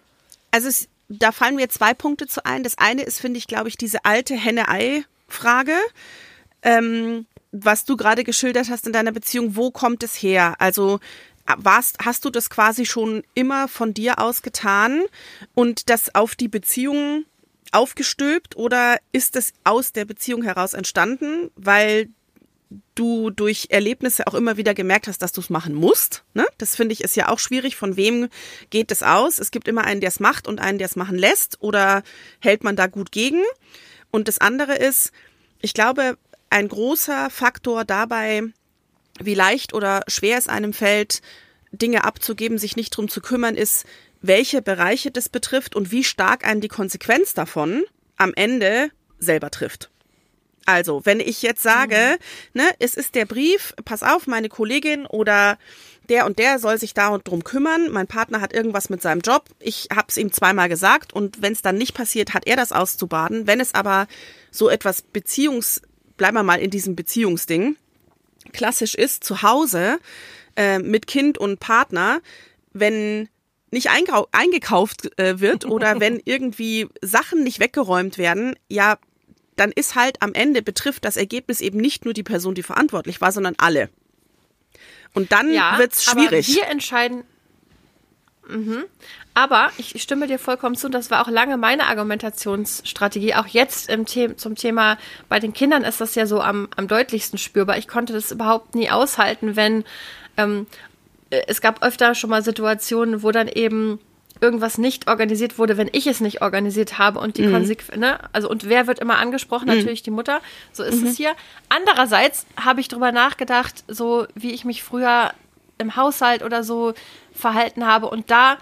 also es, da fallen mir zwei Punkte zu ein. Das eine ist, finde ich, glaube ich, diese alte Henne-Ei-Frage. Ähm, was du gerade geschildert hast in deiner Beziehung, wo kommt es her? Also warst, hast du das quasi schon immer von dir aus getan und das auf die Beziehung aufgestülpt oder ist das aus der Beziehung heraus entstanden, weil du durch Erlebnisse auch immer wieder gemerkt hast, dass du es machen musst. Ne? Das finde ich ist ja auch schwierig. Von wem geht es aus? Es gibt immer einen, der es macht und einen, der es machen lässt. Oder hält man da gut gegen? Und das andere ist, ich glaube, ein großer Faktor dabei, wie leicht oder schwer es einem fällt, Dinge abzugeben, sich nicht drum zu kümmern, ist, welche Bereiche das betrifft und wie stark einen die Konsequenz davon am Ende selber trifft. Also, wenn ich jetzt sage, mhm. ne, es ist der Brief, pass auf, meine Kollegin oder der und der soll sich da und drum kümmern. Mein Partner hat irgendwas mit seinem Job. Ich habe es ihm zweimal gesagt und wenn es dann nicht passiert, hat er das auszubaden. Wenn es aber so etwas Beziehungs, bleiben wir mal in diesem Beziehungsding, klassisch ist, zu Hause äh, mit Kind und Partner, wenn nicht eingekauft äh, wird oder wenn irgendwie Sachen nicht weggeräumt werden, ja, dann ist halt am Ende betrifft das Ergebnis eben nicht nur die Person, die verantwortlich war, sondern alle. Und dann ja, wird's schwierig. Aber wir entscheiden. Mhm. Aber ich stimme dir vollkommen zu, das war auch lange meine Argumentationsstrategie. Auch jetzt im The zum Thema bei den Kindern ist das ja so am, am deutlichsten spürbar. Ich konnte das überhaupt nie aushalten, wenn ähm, äh, es gab öfter schon mal Situationen, wo dann eben irgendwas nicht organisiert wurde, wenn ich es nicht organisiert habe und die mhm. Konsequenz, ne? Also und wer wird immer angesprochen? Mhm. Natürlich die Mutter. So ist mhm. es hier. Andererseits habe ich darüber nachgedacht, so wie ich mich früher im Haushalt oder so verhalten habe und da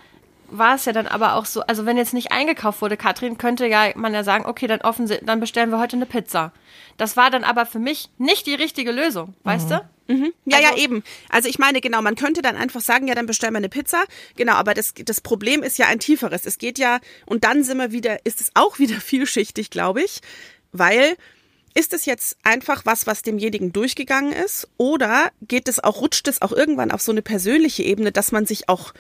war es ja dann aber auch so, also wenn jetzt nicht eingekauft wurde, Katrin, könnte ja man ja sagen, okay, dann offen, dann bestellen wir heute eine Pizza. Das war dann aber für mich nicht die richtige Lösung, weißt mhm. du? Mhm. Ja, also, ja, eben. Also ich meine, genau, man könnte dann einfach sagen, ja, dann bestellen wir eine Pizza. Genau, aber das, das Problem ist ja ein tieferes. Es geht ja, und dann sind wir wieder, ist es auch wieder vielschichtig, glaube ich, weil ist es jetzt einfach was, was demjenigen durchgegangen ist, oder geht es auch, rutscht es auch irgendwann auf so eine persönliche Ebene, dass man sich auch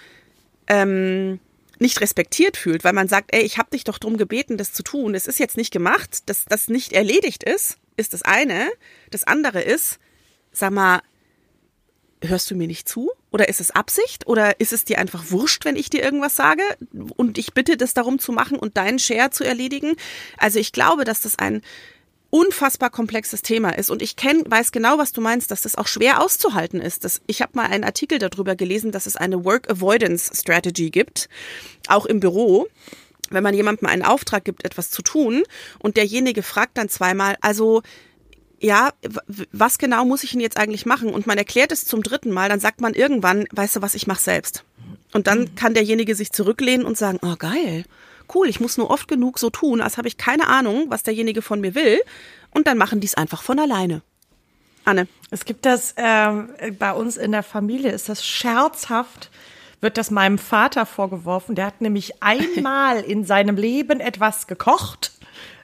ähm, nicht respektiert fühlt, weil man sagt, ey, ich habe dich doch drum gebeten, das zu tun. Es ist jetzt nicht gemacht, dass das nicht erledigt ist, ist das eine. Das andere ist, sag mal, hörst du mir nicht zu? Oder ist es Absicht? Oder ist es dir einfach wurscht, wenn ich dir irgendwas sage und ich bitte, das darum zu machen und deinen Share zu erledigen? Also ich glaube, dass das ein unfassbar komplexes Thema ist. Und ich kenn, weiß genau, was du meinst, dass das auch schwer auszuhalten ist. Das, ich habe mal einen Artikel darüber gelesen, dass es eine Work Avoidance Strategy gibt, auch im Büro. Wenn man jemandem einen Auftrag gibt, etwas zu tun und derjenige fragt dann zweimal, also ja, was genau muss ich denn jetzt eigentlich machen? Und man erklärt es zum dritten Mal, dann sagt man irgendwann, weißt du was, ich mache selbst. Und dann mhm. kann derjenige sich zurücklehnen und sagen, oh geil, cool, ich muss nur oft genug so tun, als habe ich keine Ahnung, was derjenige von mir will. Und dann machen die es einfach von alleine. Anne. Es gibt das, äh, bei uns in der Familie ist das scherzhaft, wird das meinem Vater vorgeworfen. Der hat nämlich einmal in seinem Leben etwas gekocht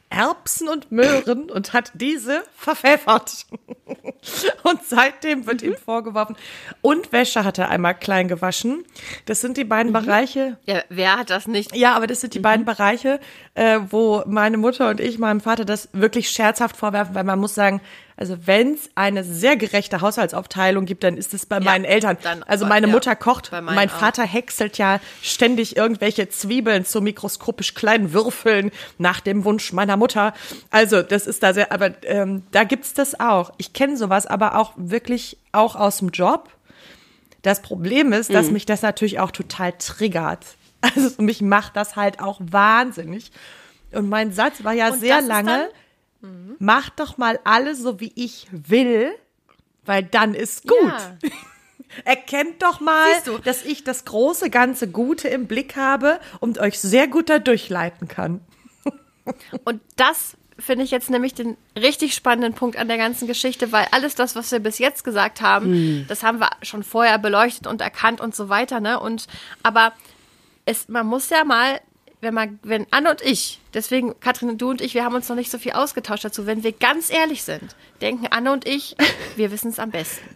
Erbsen und Möhren und hat diese verpfeffert. Und seitdem wird mhm. ihm vorgeworfen. Und Wäsche hat er einmal klein gewaschen. Das sind die beiden mhm. Bereiche. Ja, wer hat das nicht? Ja, aber das sind die mhm. beiden Bereiche, äh, wo meine Mutter und ich meinem Vater das wirklich scherzhaft vorwerfen, weil man muss sagen, also wenn es eine sehr gerechte Haushaltsaufteilung gibt, dann ist es bei ja, meinen Eltern. also meine ja, Mutter kocht, mein Vater auch. häckselt ja ständig irgendwelche Zwiebeln zu mikroskopisch kleinen Würfeln nach dem Wunsch meiner Mutter. Also das ist da sehr, aber ähm, da gibt's das auch. Ich kenne sowas, aber auch wirklich auch aus dem Job. Das Problem ist, dass mhm. mich das natürlich auch total triggert. Also mich macht das halt auch wahnsinnig. Und mein Satz war ja Und sehr lange Mhm. Mach doch mal alles so, wie ich will, weil dann ist gut. Ja. Erkennt doch mal, dass ich das große, ganze Gute im Blick habe und euch sehr gut da durchleiten kann. Und das finde ich jetzt nämlich den richtig spannenden Punkt an der ganzen Geschichte, weil alles das, was wir bis jetzt gesagt haben, hm. das haben wir schon vorher beleuchtet und erkannt und so weiter, ne? Und aber es, man muss ja mal wenn man, wenn Anne und ich, deswegen Katrin, du und ich, wir haben uns noch nicht so viel ausgetauscht dazu, wenn wir ganz ehrlich sind, denken Anne und ich, wir wissen es am besten.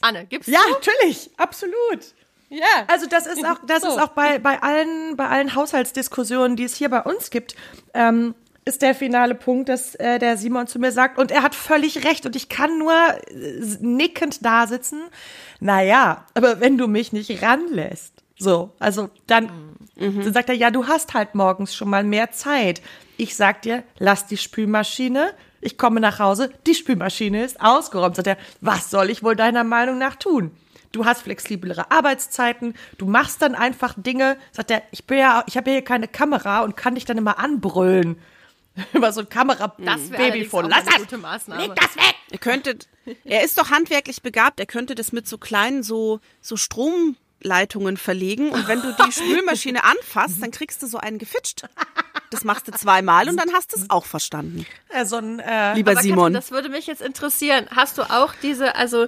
Anne, gibt's Ja, du? natürlich, absolut. Ja. Also das ist auch, das so. ist auch bei, bei allen, bei allen Haushaltsdiskussionen, die es hier bei uns gibt, ähm, ist der finale Punkt, dass äh, der Simon zu mir sagt, und er hat völlig recht, und ich kann nur äh, nickend da sitzen. Naja, aber wenn du mich nicht ranlässt, so, also dann, mhm. dann sagt er, ja, du hast halt morgens schon mal mehr Zeit. Ich sag dir, lass die Spülmaschine. Ich komme nach Hause, die Spülmaschine ist ausgeräumt. Sagt er, was soll ich wohl deiner Meinung nach tun? Du hast flexiblere Arbeitszeiten, du machst dann einfach Dinge. Sagt er, ich bin ja, ich habe hier keine Kamera und kann dich dann immer anbrüllen. Über so ein Kamera-Babyphone. Lass das! Leg das weg! Ihr könntet, er ist doch handwerklich begabt, er könnte das mit so kleinen, so, so Strom, Spülleitungen verlegen und wenn du die Spülmaschine anfasst, dann kriegst du so einen gefitscht. Das machst du zweimal und dann hast du es auch verstanden. Äh, so ein, äh, Lieber Simon. Katrin, das würde mich jetzt interessieren. Hast du auch diese, also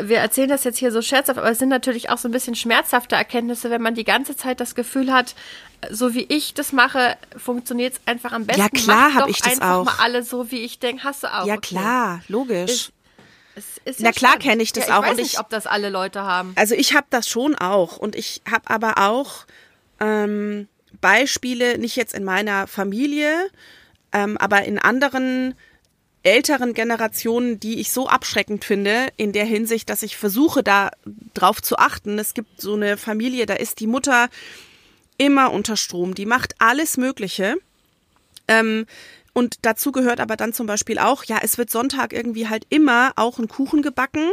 wir erzählen das jetzt hier so scherzhaft, aber es sind natürlich auch so ein bisschen schmerzhafte Erkenntnisse, wenn man die ganze Zeit das Gefühl hat, so wie ich das mache, funktioniert es einfach am besten. Ja, klar Mach hab doch ich das einfach auch. mal alle so, wie ich denke. Hast du auch? ja okay. klar, logisch. Ist- ist Na klar spannend. kenn ich das ja, auch Ich weiß nicht, ich- ob das alle Leute haben. Also ich habe das schon auch und ich habe aber auch ähm, Beispiele, nicht jetzt in meiner Familie, ähm, aber in anderen älteren Generationen, die ich so abschreckend finde, in der Hinsicht, dass ich versuche, da drauf zu achten. Es gibt so eine Familie, da ist die Mutter immer unter Strom, die macht alles Mögliche. Ähm, und dazu gehört aber dann zum Beispiel auch, ja, es wird Sonntag irgendwie halt immer auch ein Kuchen gebacken.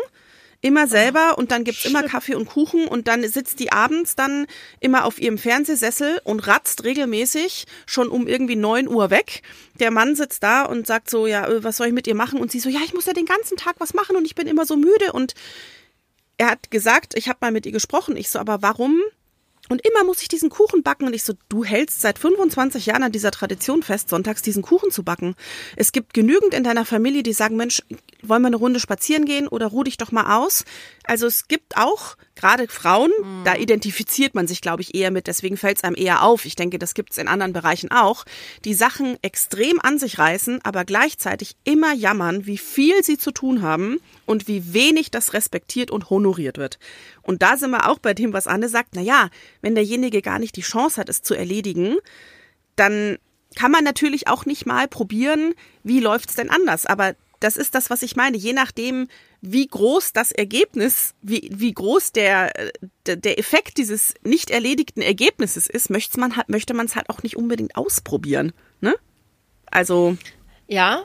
Immer selber und dann gibt's immer Kaffee und Kuchen und dann sitzt die abends dann immer auf ihrem Fernsehsessel und ratzt regelmäßig schon um irgendwie neun Uhr weg. Der Mann sitzt da und sagt so, ja, äh, was soll ich mit ihr machen? Und sie so, ja, ich muss ja den ganzen Tag was machen und ich bin immer so müde und er hat gesagt, ich habe mal mit ihr gesprochen. Ich so, aber warum? Und immer muss ich diesen Kuchen backen. Und ich so, du hältst seit 25 Jahren an dieser Tradition fest, sonntags diesen Kuchen zu backen. Es gibt genügend in deiner Familie, die sagen, Mensch, wollen wir eine Runde spazieren gehen oder ruh dich doch mal aus. Also es gibt auch, gerade Frauen, da identifiziert man sich, glaube ich, eher mit, deswegen fällt es einem eher auf. Ich denke, das gibt es in anderen Bereichen auch, die Sachen extrem an sich reißen, aber gleichzeitig immer jammern, wie viel sie zu tun haben und wie wenig das respektiert und honoriert wird. Und da sind wir auch bei dem, was Anne sagt, na ja, wenn derjenige gar nicht die Chance hat, es zu erledigen, dann kann man natürlich auch nicht mal probieren, wie läuft's denn anders. Aber das ist das, was ich meine. Je nachdem, wie groß das Ergebnis, wie, wie groß der, äh, der, der Effekt dieses nicht erledigten Ergebnisses ist, möchte man halt, möchte man es halt auch nicht unbedingt ausprobieren. Ne? Also, Ja.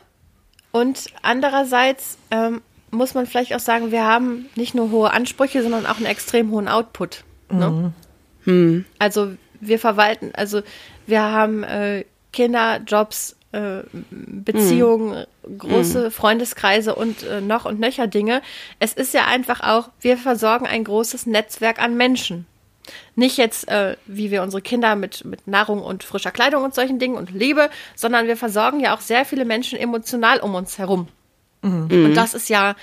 Und andererseits ähm, muss man vielleicht auch sagen, wir haben nicht nur hohe Ansprüche, sondern auch einen extrem hohen Output. Ne? Also wir verwalten, also wir haben äh, Kinder, Jobs, äh, Beziehungen, große Freundeskreise und äh, noch und nöcher Dinge. Es ist ja einfach auch, wir versorgen ein großes Netzwerk an Menschen. Nicht jetzt, äh, wie wir unsere Kinder mit, mit Nahrung und frischer Kleidung und solchen Dingen und Liebe, sondern wir versorgen ja auch sehr viele Menschen emotional um uns herum. Und das ist ja,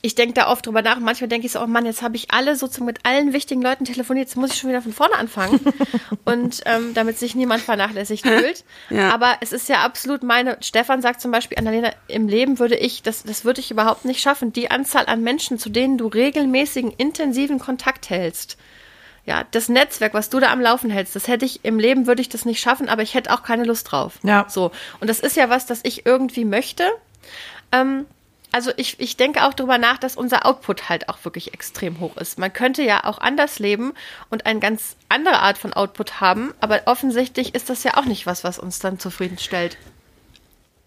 ich denke da oft drüber nach. Manchmal denke ich so, oh Mann, jetzt habe ich alle sozusagen mit allen wichtigen Leuten telefoniert, jetzt muss ich schon wieder von vorne anfangen. und ähm, damit sich niemand vernachlässigt fühlt. Ja. Aber es ist ja absolut meine, Stefan sagt zum Beispiel, Annalena, im Leben würde ich, das, das würde ich überhaupt nicht schaffen, die Anzahl an Menschen, zu denen du regelmäßigen, intensiven Kontakt hältst. Ja, das Netzwerk, was du da am Laufen hältst, das hätte ich im Leben würde ich das nicht schaffen, aber ich hätte auch keine Lust drauf. Ja. So. Und das ist ja was, das ich irgendwie möchte. Ähm, also ich, ich denke auch darüber nach, dass unser Output halt auch wirklich extrem hoch ist. Man könnte ja auch anders leben und eine ganz andere Art von Output haben, aber offensichtlich ist das ja auch nicht was, was uns dann zufriedenstellt.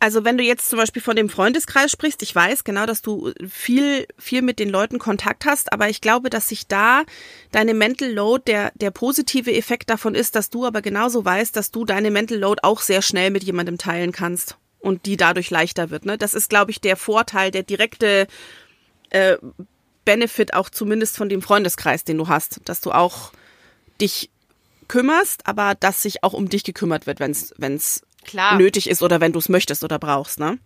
Also wenn du jetzt zum Beispiel von dem Freundeskreis sprichst, ich weiß genau, dass du viel, viel mit den Leuten Kontakt hast, aber ich glaube, dass sich da deine Mental Load, der, der positive Effekt davon ist, dass du aber genauso weißt, dass du deine Mental Load auch sehr schnell mit jemandem teilen kannst und die dadurch leichter wird. Ne? Das ist, glaube ich, der Vorteil, der direkte äh, Benefit auch zumindest von dem Freundeskreis, den du hast, dass du auch dich kümmerst, aber dass sich auch um dich gekümmert wird, wenn es nötig ist oder wenn du es möchtest oder brauchst, ne?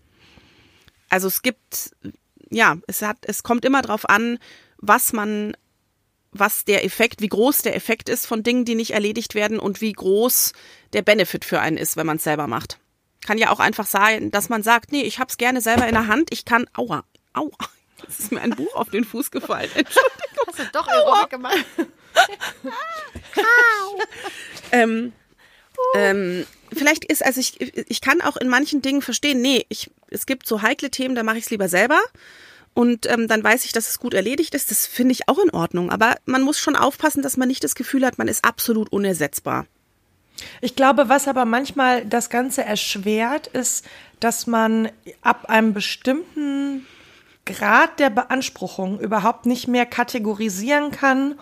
Also es gibt, ja, es hat, es kommt immer drauf an, was man, was der Effekt, wie groß der Effekt ist von Dingen, die nicht erledigt werden und wie groß der Benefit für einen ist, wenn man es selber macht. Kann ja auch einfach sein, dass man sagt, nee, ich hab's gerne selber in der Hand, ich kann, aua, aua, jetzt ist mir ein Buch auf den Fuß gefallen. Entschuldigung. Hast du doch Aerobic gemacht? ähm, ähm, vielleicht ist, also ich, ich kann auch in manchen Dingen verstehen, nee, ich, es gibt so heikle Themen, da mache ich es lieber selber. Und ähm, dann weiß ich, dass es gut erledigt ist. Das finde ich auch in Ordnung. Aber man muss schon aufpassen, dass man nicht das Gefühl hat, man ist absolut unersetzbar. Ich glaube, was aber manchmal das Ganze erschwert, ist, dass man ab einem bestimmten Grad der Beanspruchung überhaupt nicht mehr kategorisieren kann,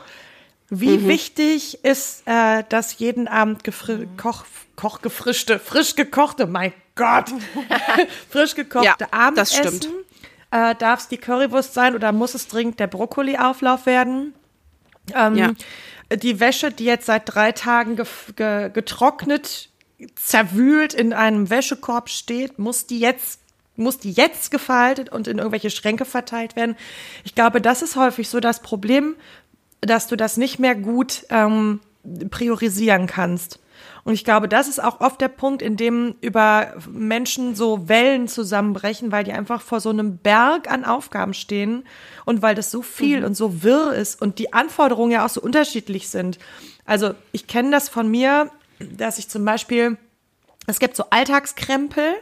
wie wichtig ist äh, das jeden Abend gefri koch, koch gefrischte, frisch gekochte, mein Gott, frisch gekochte Ja, das Abendessen. stimmt. Äh, Darf es die Currywurst sein oder muss es dringend der Brokkoli-Auflauf werden? Ähm, ja. Die Wäsche, die jetzt seit drei Tagen ge ge getrocknet, zerwühlt in einem Wäschekorb steht, muss die jetzt muss die jetzt gefaltet und in irgendwelche Schränke verteilt werden. Ich glaube, das ist häufig so das Problem, dass du das nicht mehr gut ähm, priorisieren kannst. Und ich glaube, das ist auch oft der Punkt, in dem über Menschen so Wellen zusammenbrechen, weil die einfach vor so einem Berg an Aufgaben stehen und weil das so viel mhm. und so wirr ist und die Anforderungen ja auch so unterschiedlich sind. Also ich kenne das von mir, dass ich zum Beispiel, es gibt so Alltagskrempel,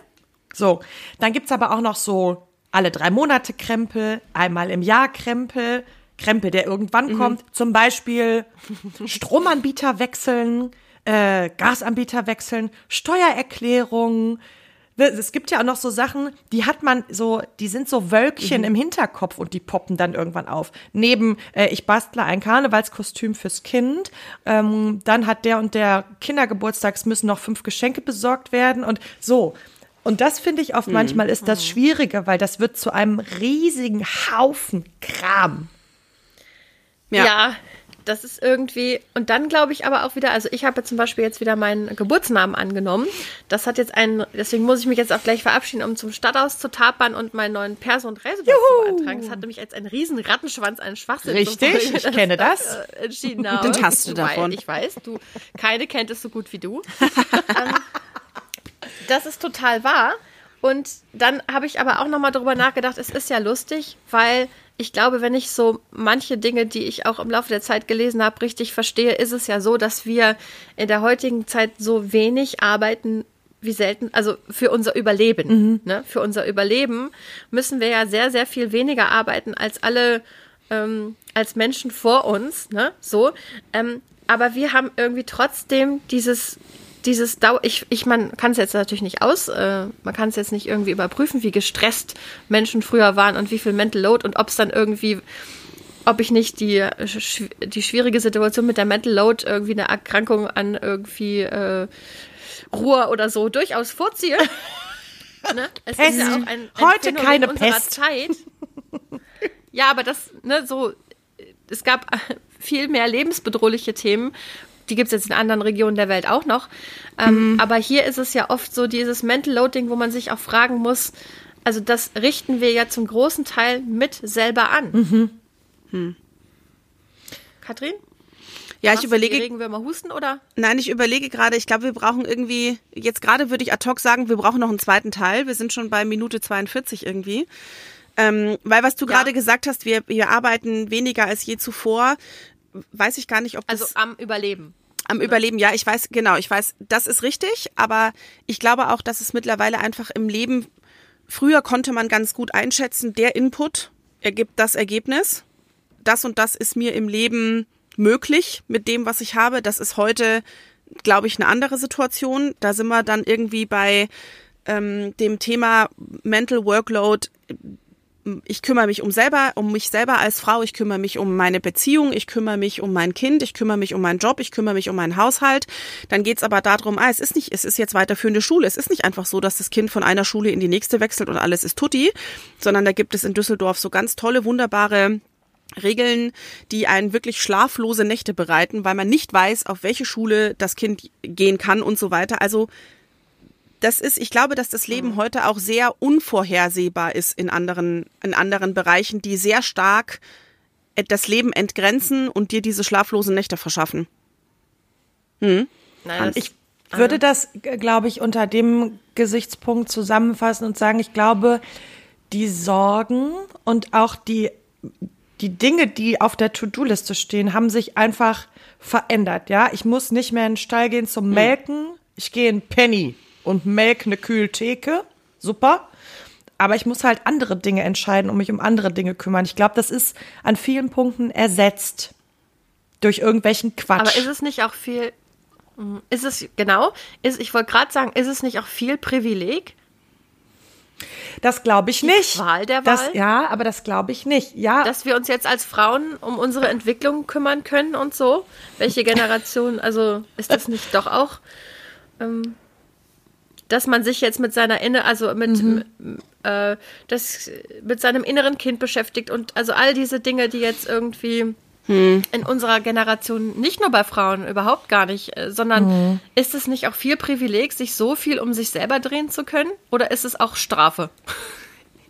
so, dann gibt's aber auch noch so alle drei Monate Krempel, einmal im Jahr Krempel, Krempel, der irgendwann mhm. kommt. Zum Beispiel Stromanbieter wechseln, äh, Gasanbieter wechseln, Steuererklärungen. Es gibt ja auch noch so Sachen, die hat man so, die sind so Wölkchen mhm. im Hinterkopf und die poppen dann irgendwann auf. Neben, äh, ich bastle ein Karnevalskostüm fürs Kind, ähm, dann hat der und der Kindergeburtstags müssen noch fünf Geschenke besorgt werden und so. Und das finde ich oft mhm. manchmal ist das mhm. Schwierige, weil das wird zu einem riesigen Haufen Kram. Ja. ja. Das ist irgendwie, und dann glaube ich aber auch wieder, also ich habe zum Beispiel jetzt wieder meinen Geburtsnamen angenommen. Das hat jetzt einen, deswegen muss ich mich jetzt auch gleich verabschieden, um zum Stadthaus zu tapern und meinen neuen Perso- und Reisepass zu beantragen. Das hat nämlich als einen riesen Rattenschwanz einen Schwachsinn. Richtig, ich kenne das. das äh, entschieden habe. Den hast du davon. Ich weiß, du, keine kennt es so gut wie du. ähm, das ist total wahr. Und dann habe ich aber auch nochmal darüber nachgedacht, es ist ja lustig, weil ich glaube, wenn ich so manche Dinge, die ich auch im Laufe der Zeit gelesen habe, richtig verstehe, ist es ja so, dass wir in der heutigen Zeit so wenig arbeiten wie selten, also für unser Überleben. Mhm. Ne? Für unser Überleben müssen wir ja sehr, sehr viel weniger arbeiten als alle, ähm, als Menschen vor uns. Ne? So. Ähm, aber wir haben irgendwie trotzdem dieses dieses Dauer, ich, ich man kann es jetzt natürlich nicht aus, äh, man kann es jetzt nicht irgendwie überprüfen, wie gestresst Menschen früher waren und wie viel Mental Load und ob es dann irgendwie, ob ich nicht die, die schwierige Situation mit der Mental Load irgendwie eine Erkrankung an irgendwie äh, Ruhe oder so durchaus vorziehe. ne? Es Pest. ist ja auch ein, ein Heute Phänomen keine unserer Pest. Zeit. Ja, aber das, ne, so, es gab viel mehr lebensbedrohliche Themen, die gibt es jetzt in anderen Regionen der Welt auch noch. Ähm, mhm. Aber hier ist es ja oft so dieses Mental Loading, wo man sich auch fragen muss, also das richten wir ja zum großen Teil mit selber an. Mhm. Hm. Katrin? Ja, ich überlege. Regen wir mal husten oder? Nein, ich überlege gerade. Ich glaube, wir brauchen irgendwie. Jetzt gerade würde ich ad hoc sagen, wir brauchen noch einen zweiten Teil. Wir sind schon bei Minute 42 irgendwie. Ähm, weil was du ja. gerade gesagt hast, wir, wir arbeiten weniger als je zuvor. Weiß ich gar nicht, ob das. Also am Überleben. Am Überleben, ja, ich weiß, genau, ich weiß, das ist richtig, aber ich glaube auch, dass es mittlerweile einfach im Leben, früher konnte man ganz gut einschätzen, der Input ergibt das Ergebnis. Das und das ist mir im Leben möglich mit dem, was ich habe. Das ist heute, glaube ich, eine andere Situation. Da sind wir dann irgendwie bei ähm, dem Thema Mental Workload ich kümmere mich um selber, um mich selber als Frau, ich kümmere mich um meine Beziehung, ich kümmere mich um mein Kind, ich kümmere mich um meinen Job, ich kümmere mich um meinen Haushalt. Dann geht's aber darum, ah, es ist nicht, es ist jetzt weiterführende Schule. Es ist nicht einfach so, dass das Kind von einer Schule in die nächste wechselt und alles ist tutti, sondern da gibt es in Düsseldorf so ganz tolle, wunderbare Regeln, die einen wirklich schlaflose Nächte bereiten, weil man nicht weiß, auf welche Schule das Kind gehen kann und so weiter. Also das ist, ich glaube, dass das Leben mhm. heute auch sehr unvorhersehbar ist in anderen, in anderen Bereichen, die sehr stark äh, das Leben entgrenzen und dir diese schlaflosen Nächte verschaffen. Hm? Nein, ich würde das, glaube ich, unter dem Gesichtspunkt zusammenfassen und sagen, ich glaube, die Sorgen und auch die, die Dinge, die auf der To-Do-Liste stehen, haben sich einfach verändert. Ja, ich muss nicht mehr in den Stall gehen zum hm. Melken. Ich gehe in Penny und melk eine Kühltheke. Super. Aber ich muss halt andere Dinge entscheiden und mich um andere Dinge kümmern. Ich glaube, das ist an vielen Punkten ersetzt durch irgendwelchen Quatsch. Aber ist es nicht auch viel, hm, ist es, genau, ist, ich wollte gerade sagen, ist es nicht auch viel Privileg? Das glaube ich nicht. Die Wahl der Wahl? Das, ja, aber das glaube ich nicht. Ja. Dass wir uns jetzt als Frauen um unsere Entwicklung kümmern können und so. Welche Generation, also ist das nicht doch auch ähm, dass man sich jetzt mit seiner inne, also mit mhm. äh, das mit seinem inneren Kind beschäftigt und also all diese Dinge, die jetzt irgendwie hm. in unserer Generation, nicht nur bei Frauen, überhaupt gar nicht, äh, sondern hm. ist es nicht auch viel Privileg, sich so viel um sich selber drehen zu können? Oder ist es auch Strafe?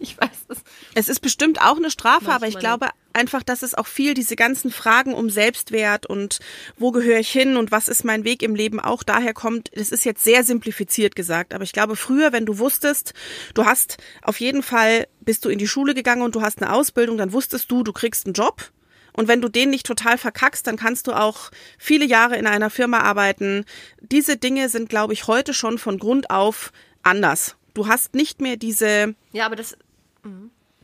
Ich weiß es. Es ist bestimmt auch eine Strafe, Manchmal aber ich glaube einfach, dass es auch viel diese ganzen Fragen um Selbstwert und wo gehöre ich hin und was ist mein Weg im Leben auch daher kommt. Das ist jetzt sehr simplifiziert gesagt, aber ich glaube früher, wenn du wusstest, du hast auf jeden Fall bist du in die Schule gegangen und du hast eine Ausbildung, dann wusstest du, du kriegst einen Job. Und wenn du den nicht total verkackst, dann kannst du auch viele Jahre in einer Firma arbeiten. Diese Dinge sind, glaube ich, heute schon von Grund auf anders. Du hast nicht mehr diese. Ja, aber das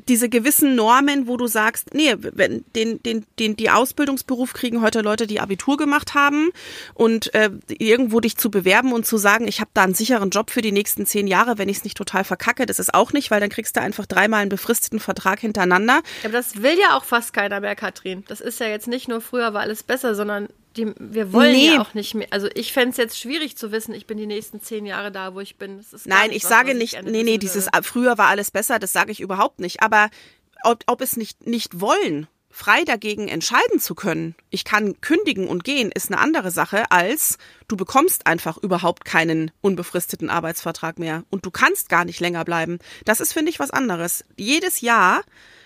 diese gewissen Normen, wo du sagst, nee, wenn den, den, den, die Ausbildungsberuf kriegen heute Leute, die Abitur gemacht haben und äh, irgendwo dich zu bewerben und zu sagen, ich habe da einen sicheren Job für die nächsten zehn Jahre, wenn ich es nicht total verkacke, das ist auch nicht, weil dann kriegst du einfach dreimal einen befristeten Vertrag hintereinander. Aber das will ja auch fast keiner mehr, Katrin. Das ist ja jetzt nicht nur früher war alles besser, sondern die, wir wollen nee. ja auch nicht mehr. Also ich fände es jetzt schwierig zu wissen, ich bin die nächsten zehn Jahre da, wo ich bin. Nein, ich was, sage nicht, ich nee, nee, dieses früher war alles besser, das sage ich überhaupt nicht. Aber ob, ob es nicht, nicht wollen, frei dagegen entscheiden zu können, ich kann kündigen und gehen, ist eine andere Sache, als du bekommst einfach überhaupt keinen unbefristeten Arbeitsvertrag mehr und du kannst gar nicht länger bleiben. Das ist, finde ich, was anderes. Jedes Jahr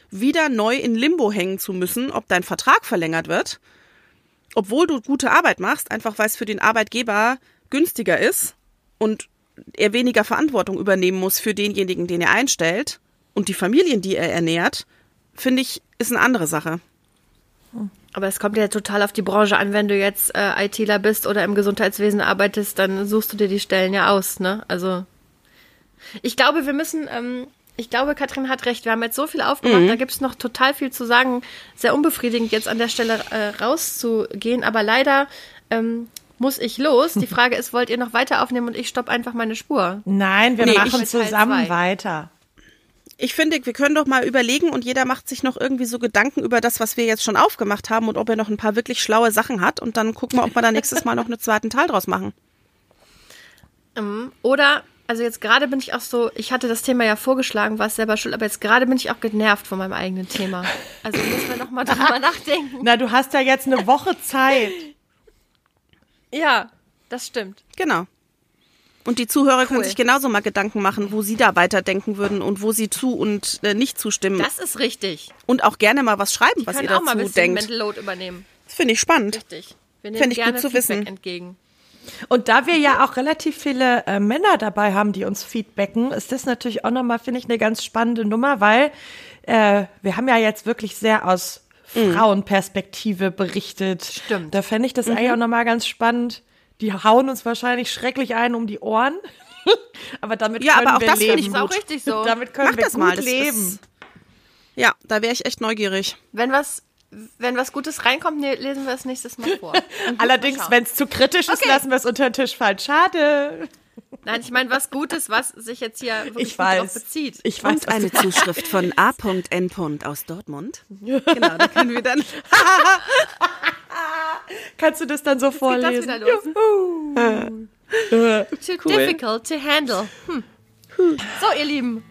wieder neu in Limbo hängen zu müssen, ob dein Vertrag verlängert wird, obwohl du gute Arbeit machst, einfach weil es für den Arbeitgeber günstiger ist und er weniger Verantwortung übernehmen muss für denjenigen, den er einstellt und die Familien, die er ernährt, finde ich, ist eine andere Sache. Aber es kommt ja total auf die Branche an, wenn du jetzt äh, ITler bist oder im Gesundheitswesen arbeitest, dann suchst du dir die Stellen ja aus, ne? Also ich glaube, wir müssen ähm, ich glaube, Katrin hat recht. Wir haben jetzt so viel aufgemacht, mhm. da gibt es noch total viel zu sagen. Sehr unbefriedigend, jetzt an der Stelle äh, rauszugehen. Aber leider ähm, muss ich los. Die Frage ist, wollt ihr noch weiter aufnehmen und ich stoppe einfach meine Spur? Nein, wir nee, machen zusammen weiter. Ich finde, wir können doch mal überlegen und jeder macht sich noch irgendwie so Gedanken über das, was wir jetzt schon aufgemacht haben und ob er noch ein paar wirklich schlaue Sachen hat und dann gucken wir, ob wir da nächstes Mal noch einen zweiten Teil draus machen. Ähm, oder also jetzt gerade bin ich auch so, ich hatte das Thema ja vorgeschlagen, war es selber schuld, aber jetzt gerade bin ich auch genervt von meinem eigenen Thema. Also müssen wir nochmal drüber nachdenken. Na, du hast ja jetzt eine Woche Zeit. Ja, das stimmt. Genau. Und die Zuhörer cool. können sich genauso mal Gedanken machen, wo sie da weiterdenken würden und wo sie zu und äh, nicht zustimmen. Das ist richtig. Und auch gerne mal was schreiben, die was ihr dazu denkt. auch mal ein bisschen Mental Load übernehmen. Das finde ich spannend. Richtig. Finde ich gut zu Feedback wissen. entgegen. Und da wir ja auch relativ viele äh, Männer dabei haben, die uns feedbacken, ist das natürlich auch nochmal, finde ich, eine ganz spannende Nummer, weil äh, wir haben ja jetzt wirklich sehr aus mhm. Frauenperspektive berichtet. Stimmt. Da fände ich das mhm. eigentlich auch nochmal ganz spannend. Die hauen uns wahrscheinlich schrecklich ein um die Ohren. aber damit ja, können aber auch wir das leben. Ich auch richtig so. Damit können Mach wir das gut mal. leben. ja, da wäre ich echt neugierig. Wenn was wenn was Gutes reinkommt, ne, lesen wir es nächstes Mal vor. Allerdings, wenn es zu kritisch ist, okay. lassen wir es unter den Tisch fallen. Schade. Nein, ich meine was Gutes, was sich jetzt hier wirklich ich weiß. darauf bezieht. Ich weiß, Und eine Zuschrift von A.N. aus Dortmund. Genau, da können wir dann. Kannst du das dann so Jetzt vorlesen? Geht das wieder los. Too cool. difficult to handle. Hm. So, ihr Lieben,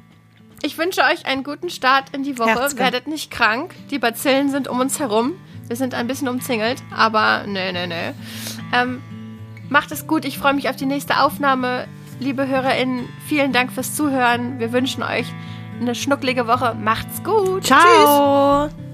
ich wünsche euch einen guten Start in die Woche. Herzkrank. Werdet nicht krank. Die Bazillen sind um uns herum. Wir sind ein bisschen umzingelt, aber nee, nee, nee. Ähm, macht es gut. Ich freue mich auf die nächste Aufnahme. Liebe HörerInnen, vielen Dank fürs Zuhören. Wir wünschen euch eine schnucklige Woche. Macht's gut. Ciao. Tschüss.